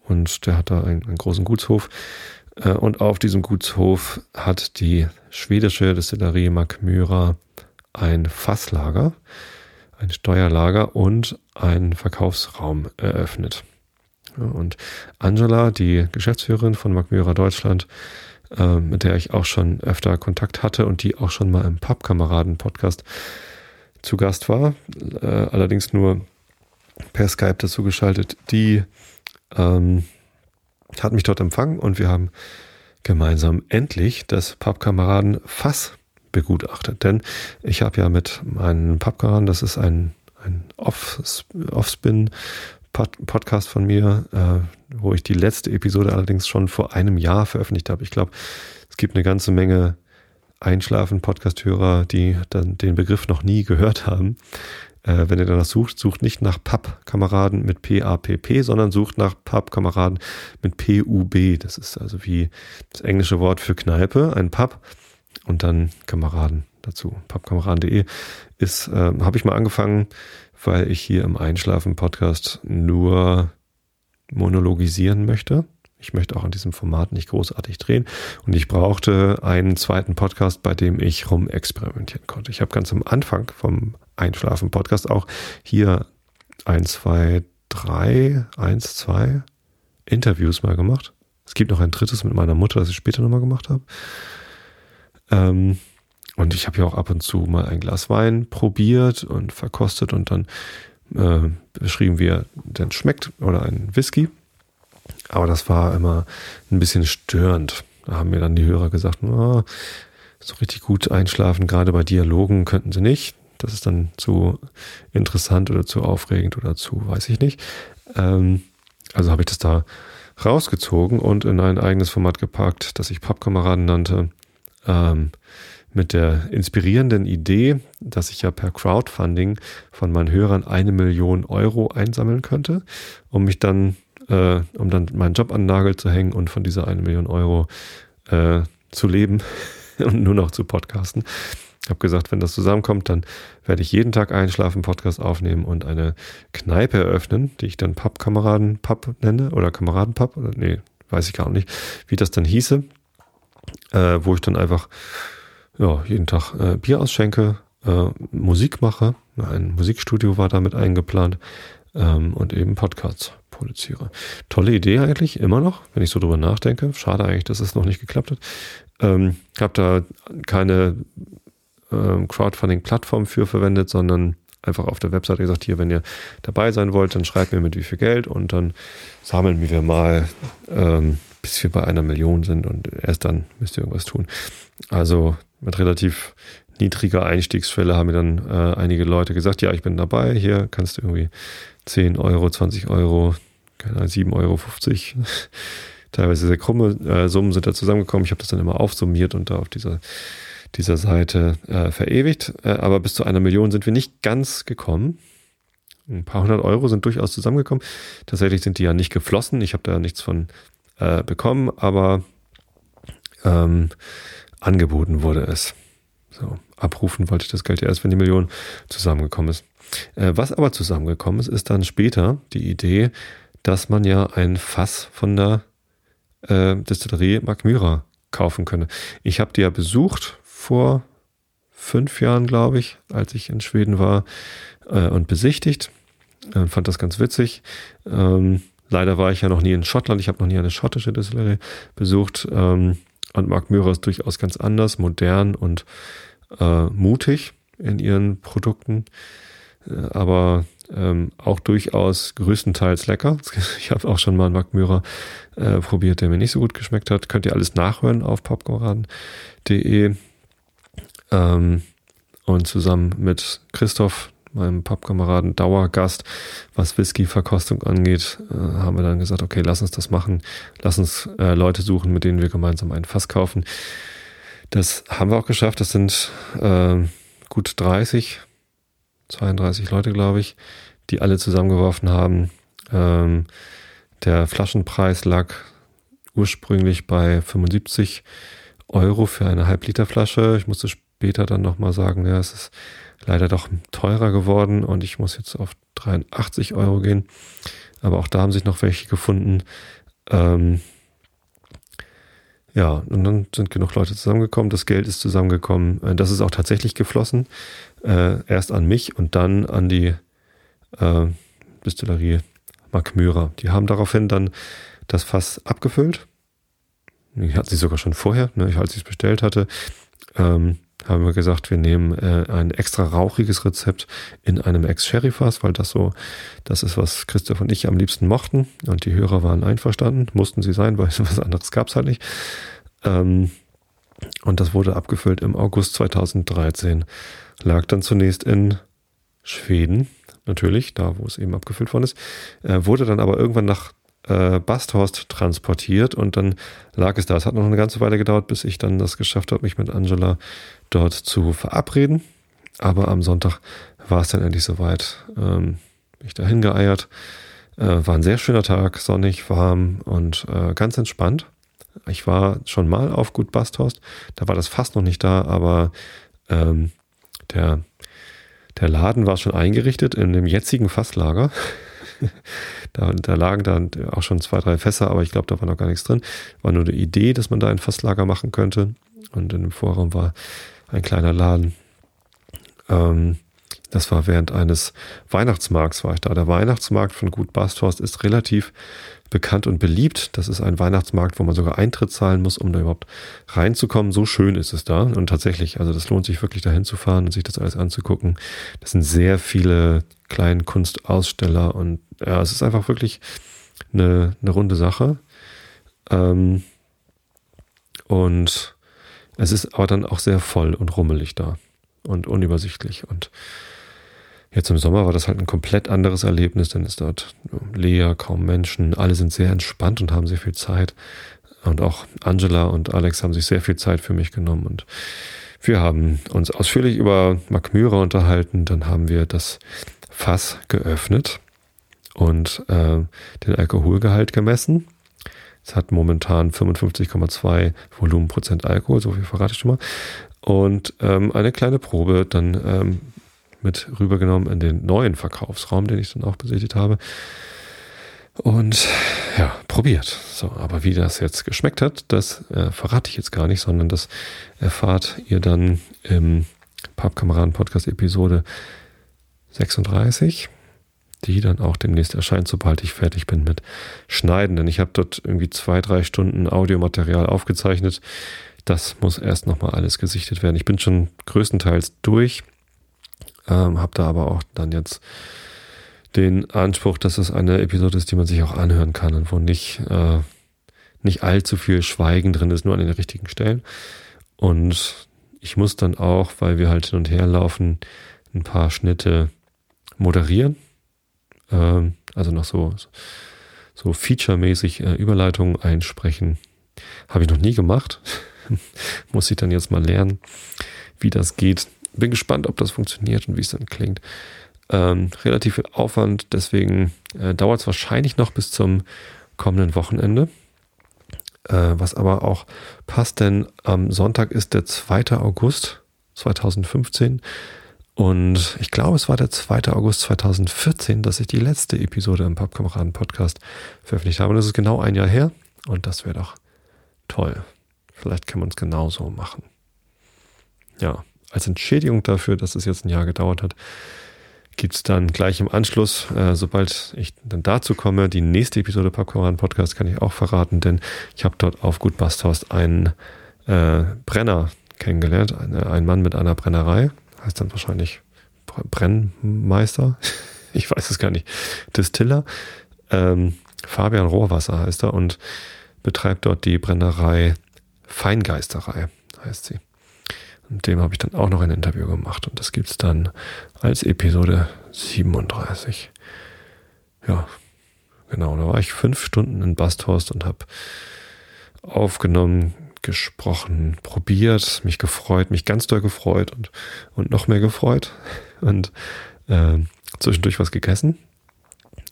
und der hat da einen, einen großen Gutshof. Äh, und auf diesem Gutshof hat die schwedische Destillerie Macmyra ein Fasslager, ein Steuerlager und einen Verkaufsraum eröffnet. Und Angela, die Geschäftsführerin von Magmira Deutschland, äh, mit der ich auch schon öfter Kontakt hatte und die auch schon mal im Pappkameraden-Podcast zu Gast war, äh, allerdings nur per Skype dazu geschaltet, die ähm, hat mich dort empfangen und wir haben gemeinsam endlich das Pappkameraden Fass begutachtet. Denn ich habe ja mit meinen Pappkameraden, das ist ein, ein Offspin Podcast von mir, äh, wo ich die letzte Episode allerdings schon vor einem Jahr veröffentlicht habe. Ich glaube, es gibt eine ganze Menge Einschlafen-Podcast-Hörer, die dann den Begriff noch nie gehört haben. Äh, wenn ihr danach sucht, sucht nicht nach Pappkameraden mit P-A-P-P, sondern sucht nach Pappkameraden mit P-U-B. Das ist also wie das englische Wort für Kneipe, ein Pub und dann Kameraden dazu. Pappkameraden.de ist, äh, habe ich mal angefangen, weil ich hier im Einschlafen-Podcast nur monologisieren möchte. Ich möchte auch an diesem Format nicht großartig drehen. Und ich brauchte einen zweiten Podcast, bei dem ich rumexperimentieren konnte. Ich habe ganz am Anfang vom Einschlafen-Podcast auch hier ein, zwei, drei, eins, zwei Interviews mal gemacht. Es gibt noch ein drittes mit meiner Mutter, das ich später nochmal gemacht habe. Ähm, und ich habe ja auch ab und zu mal ein Glas Wein probiert und verkostet und dann äh, beschrieben, wie er denn schmeckt oder ein Whisky. Aber das war immer ein bisschen störend. Da haben mir dann die Hörer gesagt, oh, so richtig gut einschlafen, gerade bei Dialogen könnten sie nicht. Das ist dann zu interessant oder zu aufregend oder zu, weiß ich nicht. Ähm, also habe ich das da rausgezogen und in ein eigenes Format gepackt, das ich Pappkameraden nannte. Ähm, mit der inspirierenden Idee, dass ich ja per Crowdfunding von meinen Hörern eine Million Euro einsammeln könnte, um mich dann, äh, um dann meinen Job an den Nagel zu hängen und von dieser eine Million Euro äh, zu leben und nur noch zu podcasten. habe gesagt, wenn das zusammenkommt, dann werde ich jeden Tag einschlafen, Podcast aufnehmen und eine Kneipe eröffnen, die ich dann Pappkameraden-Papp nenne oder Kameraden-Papp oder nee, weiß ich gar nicht, wie das dann hieße, äh, wo ich dann einfach ja, jeden Tag äh, Bier ausschenke, äh, Musik mache. Ein Musikstudio war damit eingeplant ähm, und eben Podcasts produziere. Tolle Idee eigentlich, immer noch, wenn ich so drüber nachdenke. Schade eigentlich, dass es noch nicht geklappt hat. Ähm, habe da keine ähm, Crowdfunding-Plattform für verwendet, sondern einfach auf der Webseite gesagt, hier, wenn ihr dabei sein wollt, dann schreibt mir mit wie viel Geld und dann sammeln wir mal, ähm, bis wir bei einer Million sind und erst dann müsst ihr irgendwas tun. Also mit relativ niedriger Einstiegsschwelle haben mir dann äh, einige Leute gesagt, ja, ich bin dabei, hier kannst du irgendwie 10 Euro, 20 Euro, keine Ahnung, 7,50 Euro, teilweise sehr krumme äh, Summen sind da zusammengekommen. Ich habe das dann immer aufsummiert und da auf dieser, dieser Seite äh, verewigt. Äh, aber bis zu einer Million sind wir nicht ganz gekommen. Ein paar hundert Euro sind durchaus zusammengekommen. Tatsächlich sind die ja nicht geflossen. Ich habe da nichts von äh, bekommen, aber ähm, angeboten wurde es. So, abrufen wollte ich das Geld ja erst, wenn die Million zusammengekommen ist. Äh, was aber zusammengekommen ist, ist dann später die Idee, dass man ja ein Fass von der äh, Distillerie Magmyra kaufen könne. Ich habe die ja besucht vor fünf Jahren, glaube ich, als ich in Schweden war äh, und besichtigt. Äh, fand das ganz witzig. Ähm, leider war ich ja noch nie in Schottland. Ich habe noch nie eine schottische Distillerie besucht. Ähm, und Mark Myra ist durchaus ganz anders, modern und äh, mutig in ihren Produkten, aber ähm, auch durchaus größtenteils lecker. Ich habe auch schon mal einen Myra äh, probiert, der mir nicht so gut geschmeckt hat. Könnt ihr alles nachhören auf popcorn.de. Ähm, und zusammen mit Christoph, meinem Pappkameraden, Dauergast, was Whisky-Verkostung angeht, äh, haben wir dann gesagt, okay, lass uns das machen. Lass uns äh, Leute suchen, mit denen wir gemeinsam ein Fass kaufen. Das haben wir auch geschafft. Das sind äh, gut 30, 32 Leute, glaube ich, die alle zusammengeworfen haben. Ähm, der Flaschenpreis lag ursprünglich bei 75 Euro für eine Halbliterflasche. Ich musste später dann nochmal sagen, ja, es ist leider doch teurer geworden und ich muss jetzt auf 83 Euro gehen. Aber auch da haben sich noch welche gefunden. Ähm, ja, und dann sind genug Leute zusammengekommen, das Geld ist zusammengekommen. Äh, das ist auch tatsächlich geflossen. Äh, erst an mich und dann an die äh, Distillerie Mark Myra. Die haben daraufhin dann das Fass abgefüllt. Die hatten sie sogar schon vorher, ne, als ich es bestellt hatte. Ähm, haben wir gesagt, wir nehmen äh, ein extra rauchiges Rezept in einem Ex-Sherry-Fass, weil das so, das ist, was Christoph und ich am liebsten mochten. Und die Hörer waren einverstanden, mussten sie sein, weil was anderes gab's halt nicht. Ähm, und das wurde abgefüllt im August 2013. Lag dann zunächst in Schweden, natürlich, da wo es eben abgefüllt worden ist. Äh, wurde dann aber irgendwann nach äh, Basthorst transportiert und dann lag es da. Es hat noch eine ganze Weile gedauert, bis ich dann das geschafft habe, mich mit Angela dort zu verabreden. Aber am Sonntag war es dann endlich soweit. Ähm, bin ich da hingeeiert. Äh, war ein sehr schöner Tag, sonnig, warm und äh, ganz entspannt. Ich war schon mal auf Gut Basthorst. Da war das fast noch nicht da, aber ähm, der, der Laden war schon eingerichtet in dem jetzigen Fasslager. da, da lagen dann auch schon zwei, drei Fässer, aber ich glaube, da war noch gar nichts drin. War nur eine Idee, dass man da ein Fasslager machen könnte. Und in dem Vorraum war ein kleiner Laden. Ähm, das war während eines Weihnachtsmarkts war ich da. Der Weihnachtsmarkt von Gut Basthorst ist relativ bekannt und beliebt. Das ist ein Weihnachtsmarkt, wo man sogar Eintritt zahlen muss, um da überhaupt reinzukommen. So schön ist es da. Und tatsächlich, also das lohnt sich wirklich dahin zu fahren und sich das alles anzugucken. Das sind sehr viele kleine Kunstaussteller und ja, es ist einfach wirklich eine, eine runde Sache. Ähm, und es ist aber dann auch sehr voll und rummelig da und unübersichtlich. Und jetzt im Sommer war das halt ein komplett anderes Erlebnis, denn es ist dort leer, kaum Menschen, alle sind sehr entspannt und haben sehr viel Zeit. Und auch Angela und Alex haben sich sehr viel Zeit für mich genommen und wir haben uns ausführlich über Mark Myra unterhalten. Dann haben wir das Fass geöffnet und äh, den Alkoholgehalt gemessen. Es hat momentan 55,2 Volumenprozent Alkohol, so viel verrate ich schon mal. und ähm, eine kleine Probe dann ähm, mit rübergenommen in den neuen Verkaufsraum, den ich dann auch besichtigt habe. Und ja, probiert. So, aber wie das jetzt geschmeckt hat, das äh, verrate ich jetzt gar nicht, sondern das erfahrt ihr dann im Pappkameraden Podcast Episode 36, die dann auch demnächst erscheint, sobald ich fertig bin mit Schneiden. Denn ich habe dort irgendwie zwei, drei Stunden Audiomaterial aufgezeichnet. Das muss erst nochmal alles gesichtet werden. Ich bin schon größtenteils durch, ähm, habe da aber auch dann jetzt den Anspruch, dass es eine Episode ist, die man sich auch anhören kann und wo nicht, äh, nicht allzu viel Schweigen drin ist, nur an den richtigen Stellen. Und ich muss dann auch, weil wir halt hin und her laufen, ein paar Schnitte moderieren. Ähm, also noch so, so featuremäßig äh, Überleitungen einsprechen. Habe ich noch nie gemacht. muss ich dann jetzt mal lernen, wie das geht. Bin gespannt, ob das funktioniert und wie es dann klingt. Ähm, relativ viel Aufwand, deswegen äh, dauert es wahrscheinlich noch bis zum kommenden Wochenende. Äh, was aber auch passt, denn am Sonntag ist der 2. August 2015 und ich glaube, es war der 2. August 2014, dass ich die letzte Episode im Pappkameraden Podcast veröffentlicht habe. Und das ist genau ein Jahr her und das wäre doch toll. Vielleicht kann man es genauso machen. Ja, als Entschädigung dafür, dass es jetzt ein Jahr gedauert hat, gibt es dann gleich im Anschluss, äh, sobald ich dann dazu komme, die nächste Episode Popcorn Podcast kann ich auch verraten, denn ich habe dort auf Gut Basthorst einen äh, Brenner kennengelernt, eine, ein Mann mit einer Brennerei, heißt dann wahrscheinlich Brennmeister, ich weiß es gar nicht, Distiller, ähm, Fabian Rohrwasser heißt er und betreibt dort die Brennerei Feingeisterei, heißt sie. Und dem habe ich dann auch noch ein Interview gemacht und das gibt es dann als Episode 37. Ja, genau. Da war ich fünf Stunden in Basthorst und habe aufgenommen, gesprochen, probiert, mich gefreut, mich ganz doll gefreut und, und noch mehr gefreut und äh, zwischendurch was gegessen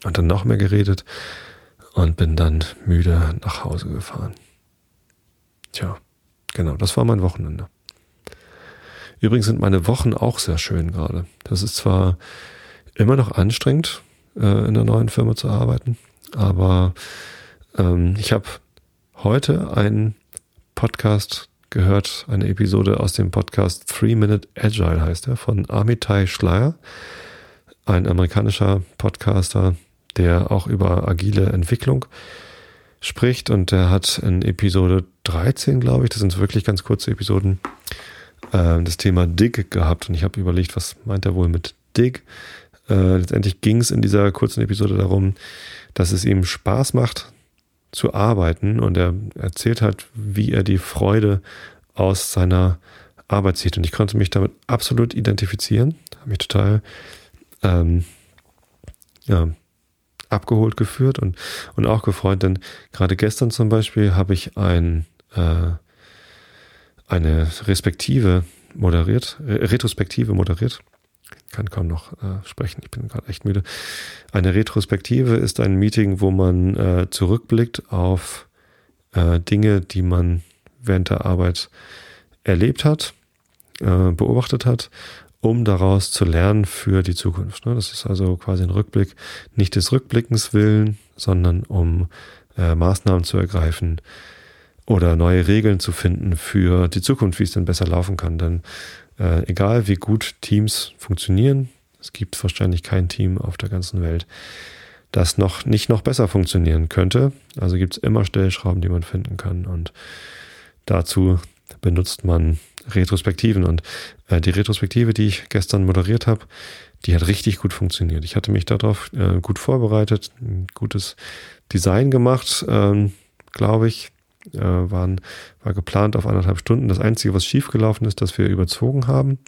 und dann noch mehr geredet und bin dann müde nach Hause gefahren. Tja, genau, das war mein Wochenende. Übrigens sind meine Wochen auch sehr schön gerade. Das ist zwar immer noch anstrengend, äh, in der neuen Firma zu arbeiten, aber ähm, ich habe heute einen Podcast gehört, eine Episode aus dem Podcast Three Minute Agile heißt er, von Amitai Schleier, ein amerikanischer Podcaster, der auch über agile Entwicklung spricht und der hat in Episode 13, glaube ich, das sind wirklich ganz kurze Episoden, äh, das Thema Dig gehabt und ich habe überlegt, was meint er wohl mit Dig? Äh, letztendlich ging es in dieser kurzen Episode darum, dass es ihm Spaß macht zu arbeiten. Und er erzählt hat, wie er die Freude aus seiner Arbeit zieht. Und ich konnte mich damit absolut identifizieren, habe mich total ähm, ja, abgeholt geführt und, und auch gefreut, denn gerade gestern zum Beispiel habe ich ein äh, eine Respektive moderiert, äh, Retrospektive moderiert. Ich kann kaum noch äh, sprechen, ich bin gerade echt müde. Eine Retrospektive ist ein Meeting, wo man äh, zurückblickt auf äh, Dinge, die man während der Arbeit erlebt hat, äh, beobachtet hat, um daraus zu lernen für die Zukunft. Ne? Das ist also quasi ein Rückblick, nicht des Rückblickens willen, sondern um äh, Maßnahmen zu ergreifen, oder neue Regeln zu finden für die Zukunft, wie es denn besser laufen kann. Denn äh, egal wie gut Teams funktionieren, es gibt wahrscheinlich kein Team auf der ganzen Welt, das noch nicht noch besser funktionieren könnte. Also gibt es immer Stellschrauben, die man finden kann. Und dazu benutzt man Retrospektiven. Und äh, die Retrospektive, die ich gestern moderiert habe, die hat richtig gut funktioniert. Ich hatte mich darauf äh, gut vorbereitet, ein gutes Design gemacht, ähm, glaube ich äh, waren, war geplant auf anderthalb Stunden. Das Einzige, was schiefgelaufen ist, dass wir überzogen haben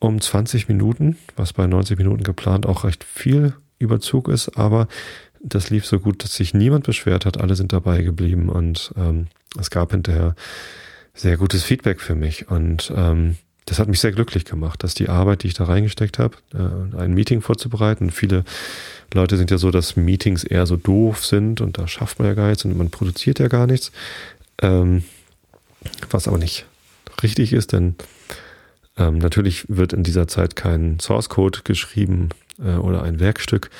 um 20 Minuten, was bei 90 Minuten geplant auch recht viel Überzug ist, aber das lief so gut, dass sich niemand beschwert hat. Alle sind dabei geblieben und ähm, es gab hinterher sehr gutes Feedback für mich und ähm, das hat mich sehr glücklich gemacht, dass die Arbeit, die ich da reingesteckt habe, äh, ein Meeting vorzubereiten. Viele Leute sind ja so, dass Meetings eher so doof sind und da schafft man ja gar nichts und man produziert ja gar nichts. Ähm, was aber nicht richtig ist, denn ähm, natürlich wird in dieser Zeit kein Source Code geschrieben äh, oder ein Werkstück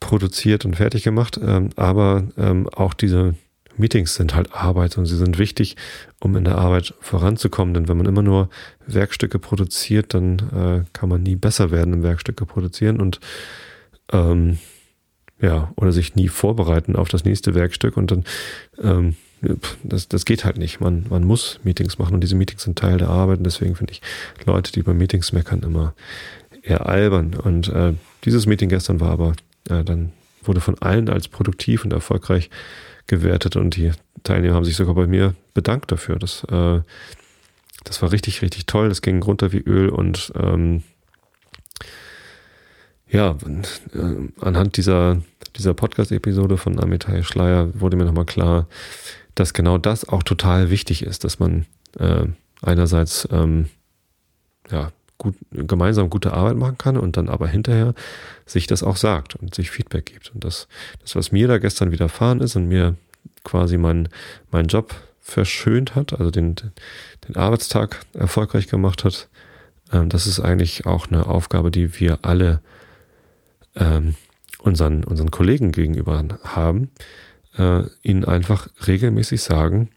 produziert und fertig gemacht, ähm, aber ähm, auch diese Meetings sind halt Arbeit und sie sind wichtig, um in der Arbeit voranzukommen. Denn wenn man immer nur Werkstücke produziert, dann äh, kann man nie besser werden im Werkstücke produzieren und ähm, ja, oder sich nie vorbereiten auf das nächste Werkstück und dann ähm, das, das geht halt nicht. Man, man muss Meetings machen und diese Meetings sind Teil der Arbeit und deswegen finde ich Leute, die bei Meetings meckern, immer eher albern. Und äh, dieses Meeting gestern war aber äh, dann wurde von allen als produktiv und erfolgreich gewertet und die Teilnehmer haben sich sogar bei mir bedankt dafür. Das, äh, das war richtig, richtig toll. Das ging runter wie Öl und ähm, ja, äh, anhand dieser, dieser Podcast-Episode von Amitai Schleier wurde mir nochmal klar, dass genau das auch total wichtig ist, dass man äh, einerseits ähm, ja, gut, gemeinsam gute Arbeit machen kann und dann aber hinterher sich das auch sagt und sich Feedback gibt. Und das, das was mir da gestern widerfahren ist und mir quasi mein, mein Job verschönt hat, also den, den Arbeitstag erfolgreich gemacht hat, ähm, das ist eigentlich auch eine Aufgabe, die wir alle ähm, unseren, unseren Kollegen gegenüber haben, äh, ihnen einfach regelmäßig sagen,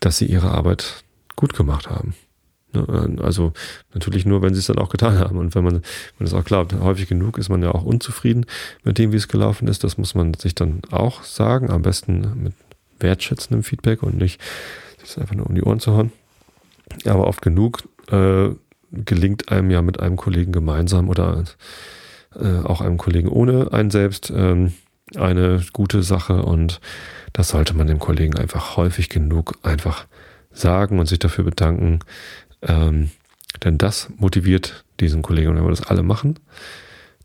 dass sie ihre Arbeit gut gemacht haben. Ne, äh, also natürlich nur, wenn sie es dann auch getan haben. Und wenn man, wenn es auch glaubt, häufig genug ist man ja auch unzufrieden mit dem, wie es gelaufen ist. Das muss man sich dann auch sagen. Am besten mit wertschätzendem Feedback und nicht sich einfach nur um die Ohren zu hauen. Aber oft genug äh, gelingt einem ja mit einem Kollegen gemeinsam oder äh, auch einem Kollegen ohne einen selbst ähm, eine gute Sache und das sollte man dem Kollegen einfach häufig genug einfach sagen und sich dafür bedanken, ähm, denn das motiviert diesen Kollegen. Und wenn wir das alle machen,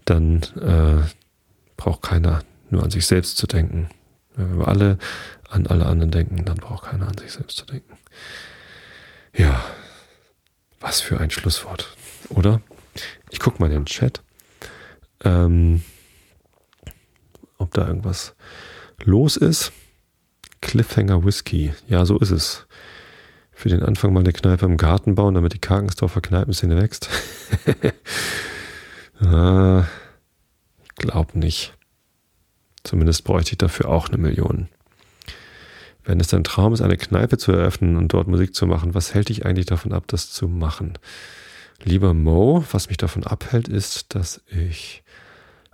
dann äh, braucht keiner nur an sich selbst zu denken. Wenn wir alle an alle anderen denken, dann braucht keiner an sich selbst zu denken. Ja, was für ein Schlusswort, oder? Ich gucke mal in den Chat, ähm, ob da irgendwas los ist. Cliffhanger Whisky, ja, so ist es für den Anfang mal eine Kneipe im Garten bauen, damit die Karkensdorfer Kneipenszene wächst? ah, ich glaube nicht. Zumindest bräuchte ich dafür auch eine Million. Wenn es dein Traum ist, eine Kneipe zu eröffnen und dort Musik zu machen, was hält dich eigentlich davon ab, das zu machen? Lieber Mo, was mich davon abhält, ist, dass ich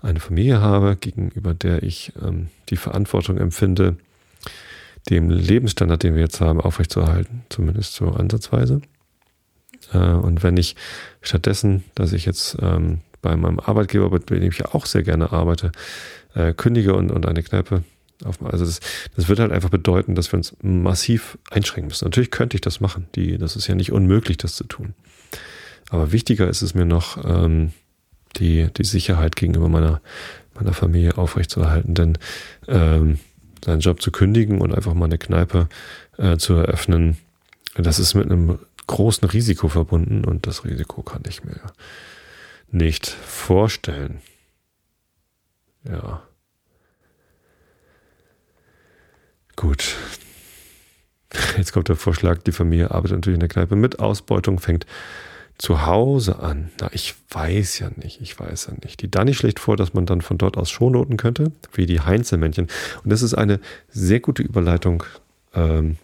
eine Familie habe, gegenüber der ich ähm, die Verantwortung empfinde, dem Lebensstandard, den wir jetzt haben, aufrechtzuerhalten, zumindest so ansatzweise. Äh, und wenn ich stattdessen, dass ich jetzt ähm, bei meinem Arbeitgeber, bei dem ich ja auch sehr gerne arbeite, äh, kündige und, und eine Kneipe auf, also das, das wird halt einfach bedeuten, dass wir uns massiv einschränken müssen. Natürlich könnte ich das machen. Die, das ist ja nicht unmöglich, das zu tun. Aber wichtiger ist es mir noch, ähm, die, die Sicherheit gegenüber meiner, meiner Familie aufrechtzuerhalten. Denn ähm, seinen Job zu kündigen und einfach mal eine Kneipe äh, zu eröffnen, das ist mit einem großen Risiko verbunden und das Risiko kann ich mir nicht vorstellen. Ja. Gut. Jetzt kommt der Vorschlag, die Familie arbeitet natürlich in der Kneipe mit. Ausbeutung fängt zu Hause an. Na, ich weiß ja nicht, ich weiß ja nicht. Die Dani schlägt vor, dass man dann von dort aus Shownoten könnte, wie die Heinzelmännchen. Und das ist eine sehr gute Überleitung ähm,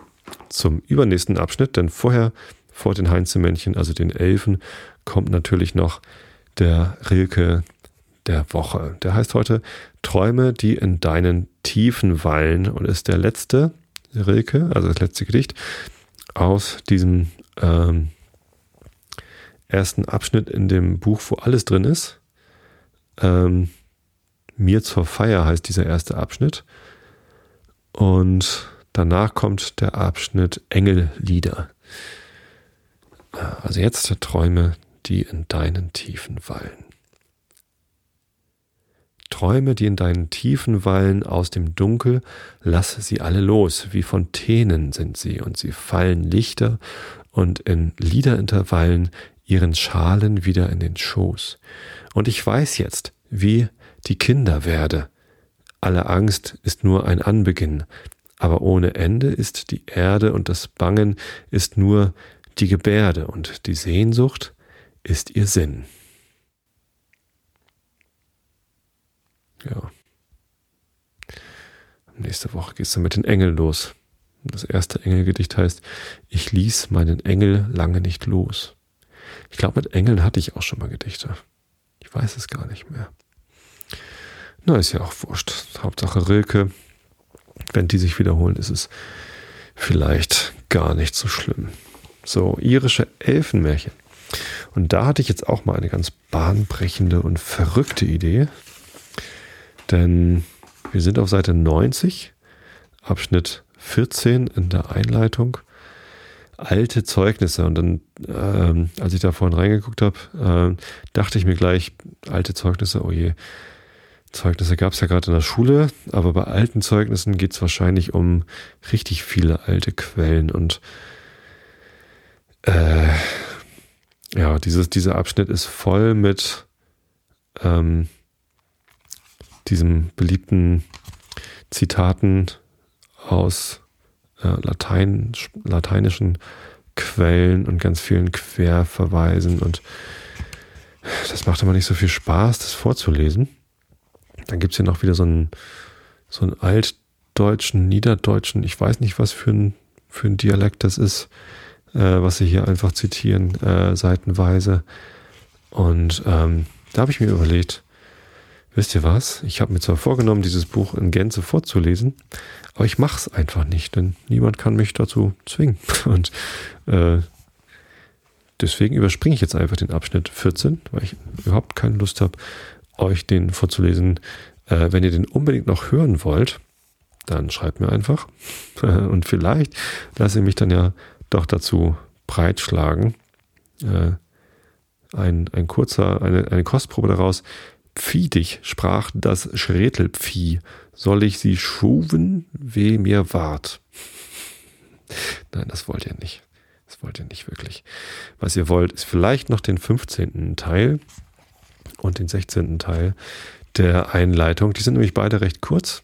zum übernächsten Abschnitt, denn vorher, vor den Heinzelmännchen, also den Elfen, kommt natürlich noch der Rilke der Woche. Der heißt heute Träume, die in deinen Tiefen wallen und ist der letzte Rilke, also das letzte Gedicht aus diesem ähm, ersten Abschnitt in dem Buch, wo alles drin ist. Ähm, Mir zur Feier heißt dieser erste Abschnitt. Und danach kommt der Abschnitt Engellieder. Also jetzt Träume, die in deinen Tiefen wallen. Träume, die in deinen Tiefen wallen aus dem Dunkel, lass sie alle los, wie Fontänen sind sie, und sie fallen lichter und in Liederintervallen ihren Schalen wieder in den Schoß. Und ich weiß jetzt, wie die Kinder werde. Alle Angst ist nur ein Anbeginn, aber ohne Ende ist die Erde und das Bangen ist nur die Gebärde und die Sehnsucht ist ihr Sinn. Ja. Nächste Woche geht es dann mit den Engeln los. Das erste Engelgedicht heißt, ich ließ meinen Engel lange nicht los. Ich glaube, mit Engeln hatte ich auch schon mal Gedichte. Ich weiß es gar nicht mehr. Na, ist ja auch wurscht. Hauptsache Rilke. Wenn die sich wiederholen, ist es vielleicht gar nicht so schlimm. So, irische Elfenmärchen. Und da hatte ich jetzt auch mal eine ganz bahnbrechende und verrückte Idee. Denn wir sind auf Seite 90, Abschnitt 14 in der Einleitung. Alte Zeugnisse. Und dann, ähm, als ich da vorhin reingeguckt habe, äh, dachte ich mir gleich, alte Zeugnisse, oh je, Zeugnisse gab es ja gerade in der Schule, aber bei alten Zeugnissen geht es wahrscheinlich um richtig viele alte Quellen und äh, ja, dieses, dieser Abschnitt ist voll mit ähm, diesem beliebten Zitaten aus Latein, lateinischen Quellen und ganz vielen Querverweisen und das macht aber nicht so viel Spaß, das vorzulesen. Dann gibt es hier noch wieder so einen, so einen altdeutschen, niederdeutschen, ich weiß nicht, was für ein, für ein Dialekt das ist, äh, was sie hier einfach zitieren, äh, seitenweise. Und ähm, da habe ich mir überlegt, wisst ihr was? Ich habe mir zwar vorgenommen, dieses Buch in Gänze vorzulesen, aber ich mache es einfach nicht, denn niemand kann mich dazu zwingen. Und äh, deswegen überspringe ich jetzt einfach den Abschnitt 14, weil ich überhaupt keine Lust habe, euch den vorzulesen. Äh, wenn ihr den unbedingt noch hören wollt, dann schreibt mir einfach. Und vielleicht lasse ich mich dann ja doch dazu breitschlagen. Äh, ein, ein kurzer, eine, eine Kostprobe daraus. Pfie dich, sprach das Schretelpfie. Soll ich sie schuven, weh mir ward. Nein, das wollt ihr nicht. Das wollt ihr nicht wirklich. Was ihr wollt, ist vielleicht noch den 15. Teil und den 16. Teil der Einleitung. Die sind nämlich beide recht kurz.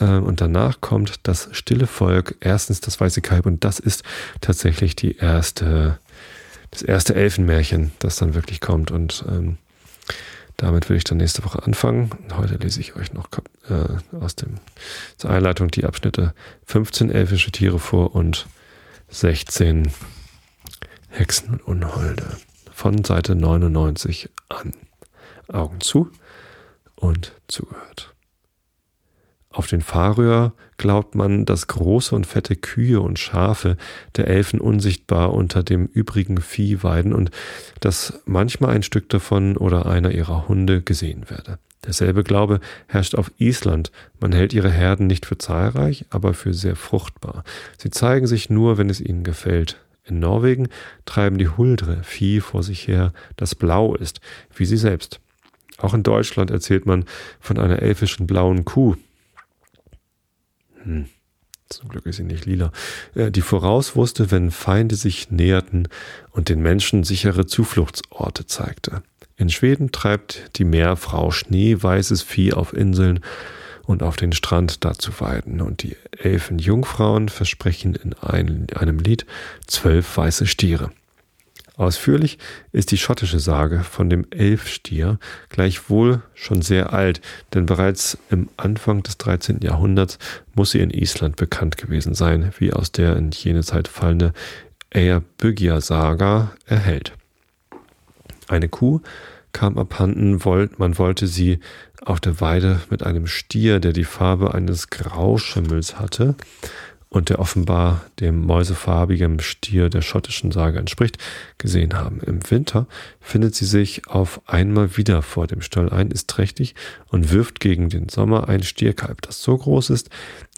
Ähm, und danach kommt das stille Volk, erstens das weiße Kalb und das ist tatsächlich die erste, das erste Elfenmärchen, das dann wirklich kommt. Und ähm, damit will ich dann nächste Woche anfangen. Heute lese ich euch noch äh, aus dem zur Einleitung die Abschnitte 15 elfische Tiere vor und 16 Hexen und Unholde von Seite 99 an. Augen zu und zugehört. Auf den Färöer glaubt man, dass große und fette Kühe und Schafe der Elfen unsichtbar unter dem übrigen Vieh weiden und dass manchmal ein Stück davon oder einer ihrer Hunde gesehen werde. Derselbe Glaube herrscht auf Island. Man hält ihre Herden nicht für zahlreich, aber für sehr fruchtbar. Sie zeigen sich nur, wenn es ihnen gefällt. In Norwegen treiben die Huldre Vieh vor sich her, das blau ist, wie sie selbst. Auch in Deutschland erzählt man von einer elfischen blauen Kuh. Hm. Zum Glück ist sie nicht lila. Äh, die voraus wusste, wenn Feinde sich näherten und den Menschen sichere Zufluchtsorte zeigte. In Schweden treibt die Meerfrau schneeweißes Vieh auf Inseln und auf den Strand dazu weiden. Und die elfen Jungfrauen versprechen in einem Lied zwölf weiße Stiere. Ausführlich ist die schottische Sage von dem Elfstier gleichwohl schon sehr alt, denn bereits im Anfang des 13. Jahrhunderts muss sie in Island bekannt gewesen sein, wie aus der in jene Zeit fallende Eyjabygja-Saga erhält. Eine Kuh kam abhanden, man wollte sie auf der Weide mit einem Stier, der die Farbe eines Grauschimmels hatte, und der offenbar dem mäusefarbigen Stier der schottischen Sage entspricht, gesehen haben. Im Winter findet sie sich auf einmal wieder vor dem Stall ein, ist trächtig und wirft gegen den Sommer ein Stierkalb, das so groß ist,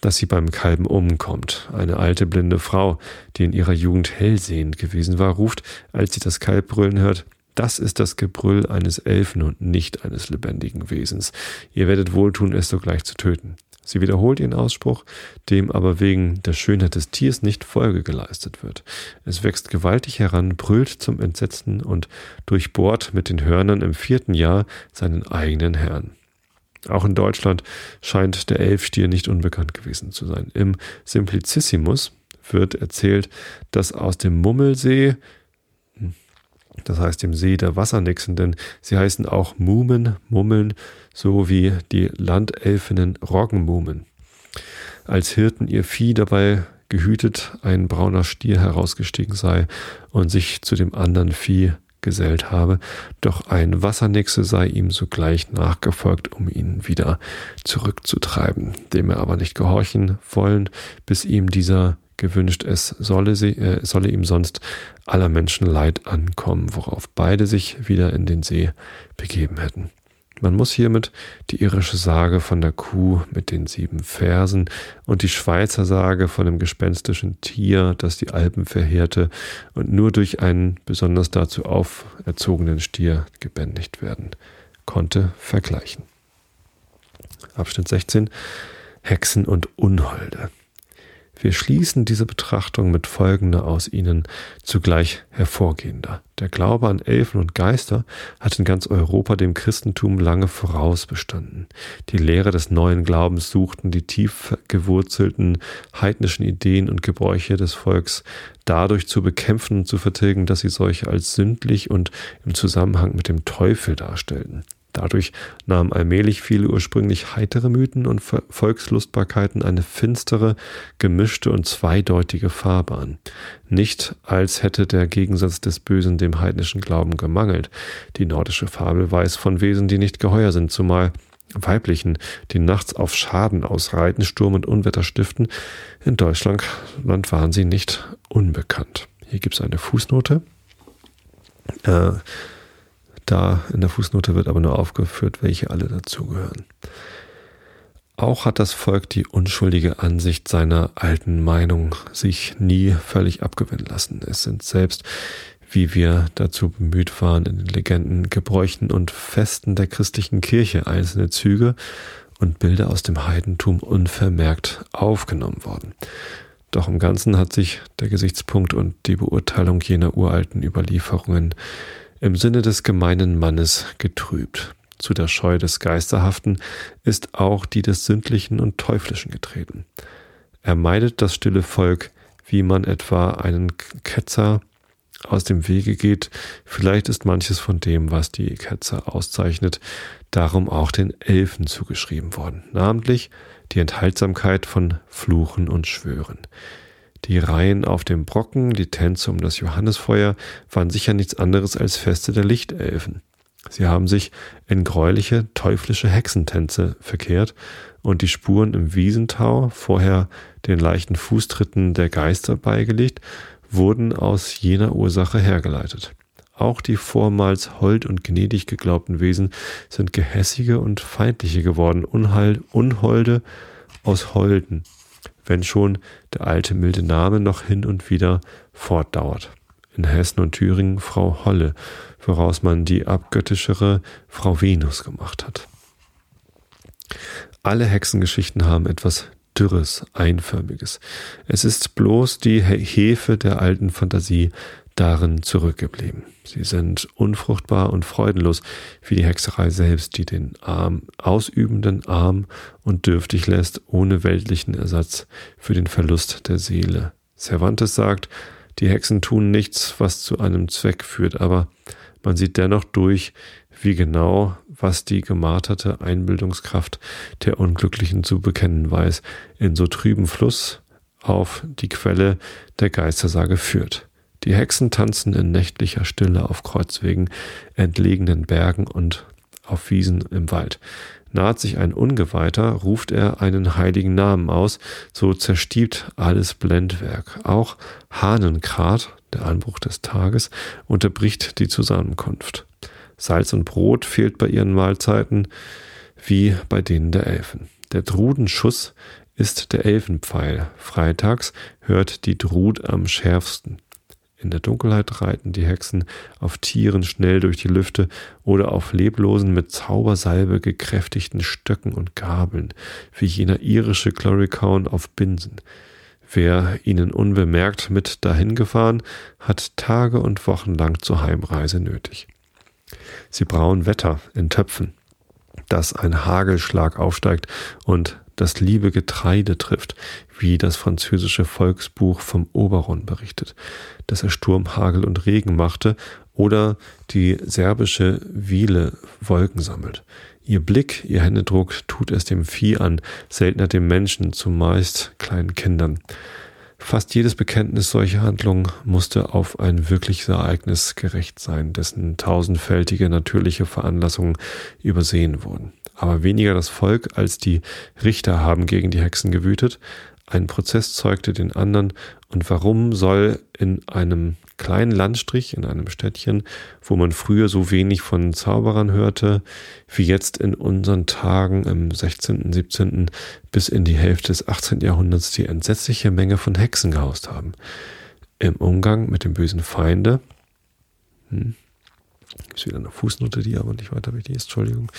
dass sie beim Kalben umkommt. Eine alte blinde Frau, die in ihrer Jugend hellsehend gewesen war, ruft, als sie das Kalb brüllen hört, das ist das Gebrüll eines Elfen und nicht eines lebendigen Wesens. Ihr werdet wohltun, es sogleich zu töten. Sie wiederholt ihren Ausspruch, dem aber wegen der Schönheit des Tiers nicht Folge geleistet wird. Es wächst gewaltig heran, brüllt zum Entsetzen und durchbohrt mit den Hörnern im vierten Jahr seinen eigenen Herrn. Auch in Deutschland scheint der Elfstier nicht unbekannt gewesen zu sein. Im Simplicissimus wird erzählt, dass aus dem Mummelsee, das heißt dem See der Wassernixen, denn sie heißen auch Mumen, Mummeln, so wie die Landelfinnen Roggenmumen. Als Hirten ihr Vieh dabei gehütet ein brauner Stier herausgestiegen sei und sich zu dem anderen Vieh gesellt habe, doch ein Wassernixe sei ihm sogleich nachgefolgt, um ihn wieder zurückzutreiben, dem er aber nicht gehorchen wollen, bis ihm dieser gewünscht, es solle, sie, äh, solle ihm sonst aller Menschen Leid ankommen, worauf beide sich wieder in den See begeben hätten. Man muss hiermit die irische Sage von der Kuh mit den sieben Fersen und die Schweizer Sage von dem gespenstischen Tier, das die Alpen verheerte und nur durch einen besonders dazu auferzogenen Stier gebändigt werden konnte, vergleichen. Abschnitt 16 Hexen und Unholde. Wir schließen diese Betrachtung mit folgender aus ihnen zugleich hervorgehender. Der Glaube an Elfen und Geister hat in ganz Europa dem Christentum lange vorausbestanden. Die Lehre des neuen Glaubens suchten die tief gewurzelten heidnischen Ideen und Gebräuche des Volks dadurch zu bekämpfen und zu vertilgen, dass sie solche als sündlich und im Zusammenhang mit dem Teufel darstellten. Dadurch nahmen allmählich viele ursprünglich heitere Mythen und Volkslustbarkeiten eine finstere, gemischte und zweideutige Farbe an. Nicht als hätte der Gegensatz des Bösen dem heidnischen Glauben gemangelt. Die nordische Fabel weiß von Wesen, die nicht geheuer sind, zumal weiblichen, die nachts auf Schaden ausreiten, Sturm und Unwetter stiften. In Deutschland waren sie nicht unbekannt. Hier gibt es eine Fußnote. Äh, da in der Fußnote wird aber nur aufgeführt, welche alle dazugehören. Auch hat das Volk die unschuldige Ansicht seiner alten Meinung sich nie völlig abgewinnen lassen. Es sind selbst, wie wir dazu bemüht waren, in den Legenden, Gebräuchen und Festen der christlichen Kirche einzelne Züge und Bilder aus dem Heidentum unvermerkt aufgenommen worden. Doch im Ganzen hat sich der Gesichtspunkt und die Beurteilung jener uralten Überlieferungen im Sinne des gemeinen Mannes getrübt. Zu der Scheu des Geisterhaften ist auch die des Sündlichen und Teuflischen getreten. Er meidet das stille Volk, wie man etwa einen Ketzer aus dem Wege geht. Vielleicht ist manches von dem, was die Ketzer auszeichnet, darum auch den Elfen zugeschrieben worden, namentlich die Enthaltsamkeit von Fluchen und Schwören. Die Reihen auf dem Brocken, die Tänze um das Johannesfeuer waren sicher nichts anderes als Feste der Lichtelfen. Sie haben sich in gräuliche, teuflische Hexentänze verkehrt und die Spuren im Wiesentau, vorher den leichten Fußtritten der Geister beigelegt, wurden aus jener Ursache hergeleitet. Auch die vormals hold und gnädig geglaubten Wesen sind gehässige und feindliche geworden, Unheil, Unholde aus Holden, wenn schon der alte milde Name noch hin und wieder fortdauert. In Hessen und Thüringen Frau Holle, woraus man die abgöttischere Frau Venus gemacht hat. Alle Hexengeschichten haben etwas Dürres, Einförmiges. Es ist bloß die Hefe der alten Fantasie darin zurückgeblieben. Sie sind unfruchtbar und freudenlos, wie die Hexerei selbst, die den arm, Ausübenden arm und dürftig lässt, ohne weltlichen Ersatz für den Verlust der Seele. Cervantes sagt, die Hexen tun nichts, was zu einem Zweck führt, aber man sieht dennoch durch, wie genau, was die gemarterte Einbildungskraft der Unglücklichen zu bekennen weiß, in so trüben Fluss auf die Quelle der Geistersage führt. Die Hexen tanzen in nächtlicher Stille auf Kreuzwegen, entlegenen Bergen und auf Wiesen im Wald. Naht sich ein Ungeweihter, ruft er einen heiligen Namen aus, so zerstiebt alles Blendwerk. Auch Hahnenkrat, der Anbruch des Tages, unterbricht die Zusammenkunft. Salz und Brot fehlt bei ihren Mahlzeiten, wie bei denen der Elfen. Der Drudenschuss ist der Elfenpfeil. Freitags hört die Drut am schärfsten. In der Dunkelheit reiten die Hexen auf Tieren schnell durch die Lüfte oder auf leblosen, mit Zaubersalbe gekräftigten Stöcken und Gabeln, wie jener irische Chloricaun auf Binsen. Wer ihnen unbemerkt mit dahin gefahren, hat Tage und Wochen lang zur Heimreise nötig. Sie brauen Wetter in Töpfen, dass ein Hagelschlag aufsteigt und das liebe Getreide trifft, wie das französische Volksbuch vom Oberon berichtet, dass er Sturm, Hagel und Regen machte oder die serbische Wiele Wolken sammelt. Ihr Blick, ihr Händedruck tut es dem Vieh an, seltener dem Menschen, zumeist kleinen Kindern. Fast jedes Bekenntnis solcher Handlungen musste auf ein wirkliches Ereignis gerecht sein, dessen tausendfältige natürliche Veranlassungen übersehen wurden. Aber weniger das Volk als die Richter haben gegen die Hexen gewütet, ein Prozess zeugte den anderen, und warum soll in einem kleinen Landstrich, in einem Städtchen, wo man früher so wenig von Zauberern hörte, wie jetzt in unseren Tagen im 16., 17. bis in die Hälfte des 18. Jahrhunderts die entsetzliche Menge von Hexen gehaust haben. Im Umgang mit dem bösen Feinde, hm, gibt es wieder eine Fußnote, die aber nicht weiter wichtig ist, Entschuldigung,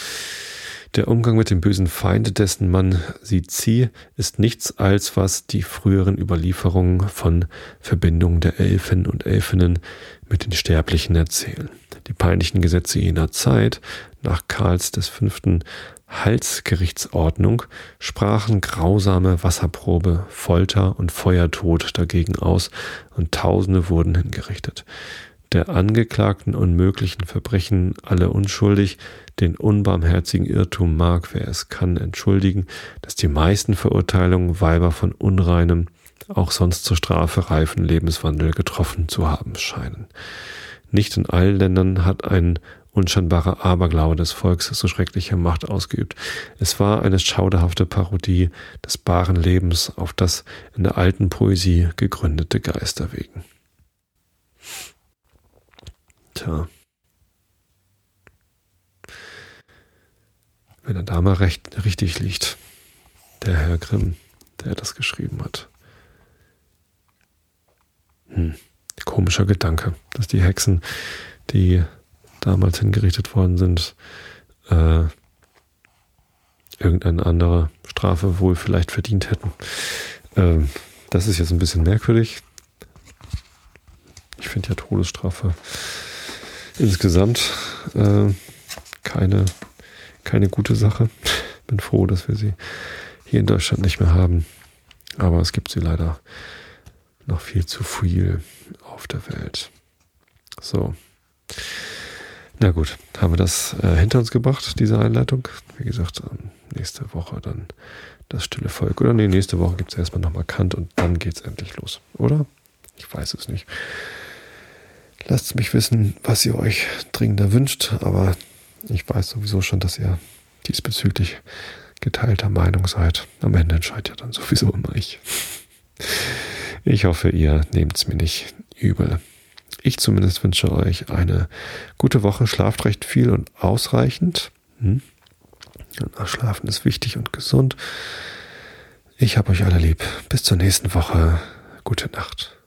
der Umgang mit dem bösen Feind, dessen man sie, ist nichts als was die früheren Überlieferungen von Verbindungen der Elfen und Elfinnen mit den Sterblichen erzählen. Die peinlichen Gesetze jener Zeit, nach Karls des fünften Halsgerichtsordnung, sprachen grausame Wasserprobe, Folter und Feuertod dagegen aus und Tausende wurden hingerichtet der Angeklagten unmöglichen Verbrechen alle unschuldig, den unbarmherzigen Irrtum mag, wer es kann, entschuldigen, dass die meisten Verurteilungen Weiber von unreinem, auch sonst zur Strafe reifen Lebenswandel getroffen zu haben scheinen. Nicht in allen Ländern hat ein unscheinbarer Aberglaube des Volks so schreckliche Macht ausgeübt. Es war eine schauderhafte Parodie des baaren Lebens auf das in der alten Poesie gegründete Geisterwegen. Tja. Wenn er da mal recht, richtig liegt, der Herr Grimm, der das geschrieben hat. Hm. Komischer Gedanke, dass die Hexen, die damals hingerichtet worden sind, äh, irgendeine andere Strafe wohl vielleicht verdient hätten. Ähm, das ist jetzt ein bisschen merkwürdig. Ich finde ja Todesstrafe insgesamt äh, keine, keine gute Sache. Bin froh, dass wir sie hier in Deutschland nicht mehr haben. Aber es gibt sie leider noch viel zu viel auf der Welt. So. Na gut, haben wir das äh, hinter uns gebracht, diese Einleitung. Wie gesagt, ähm, nächste Woche dann das stille Volk. Oder nee, nächste Woche gibt es erstmal nochmal Kant und dann geht es endlich los. Oder? Ich weiß es nicht. Lasst mich wissen, was ihr euch dringender wünscht, aber ich weiß sowieso schon, dass ihr diesbezüglich geteilter Meinung seid. Am Ende entscheidet ja dann sowieso immer ich. Ich hoffe, ihr nehmt es mir nicht übel. Ich zumindest wünsche euch eine gute Woche. Schlaft recht viel und ausreichend. Hm? Schlafen ist wichtig und gesund. Ich habe euch alle lieb. Bis zur nächsten Woche. Gute Nacht.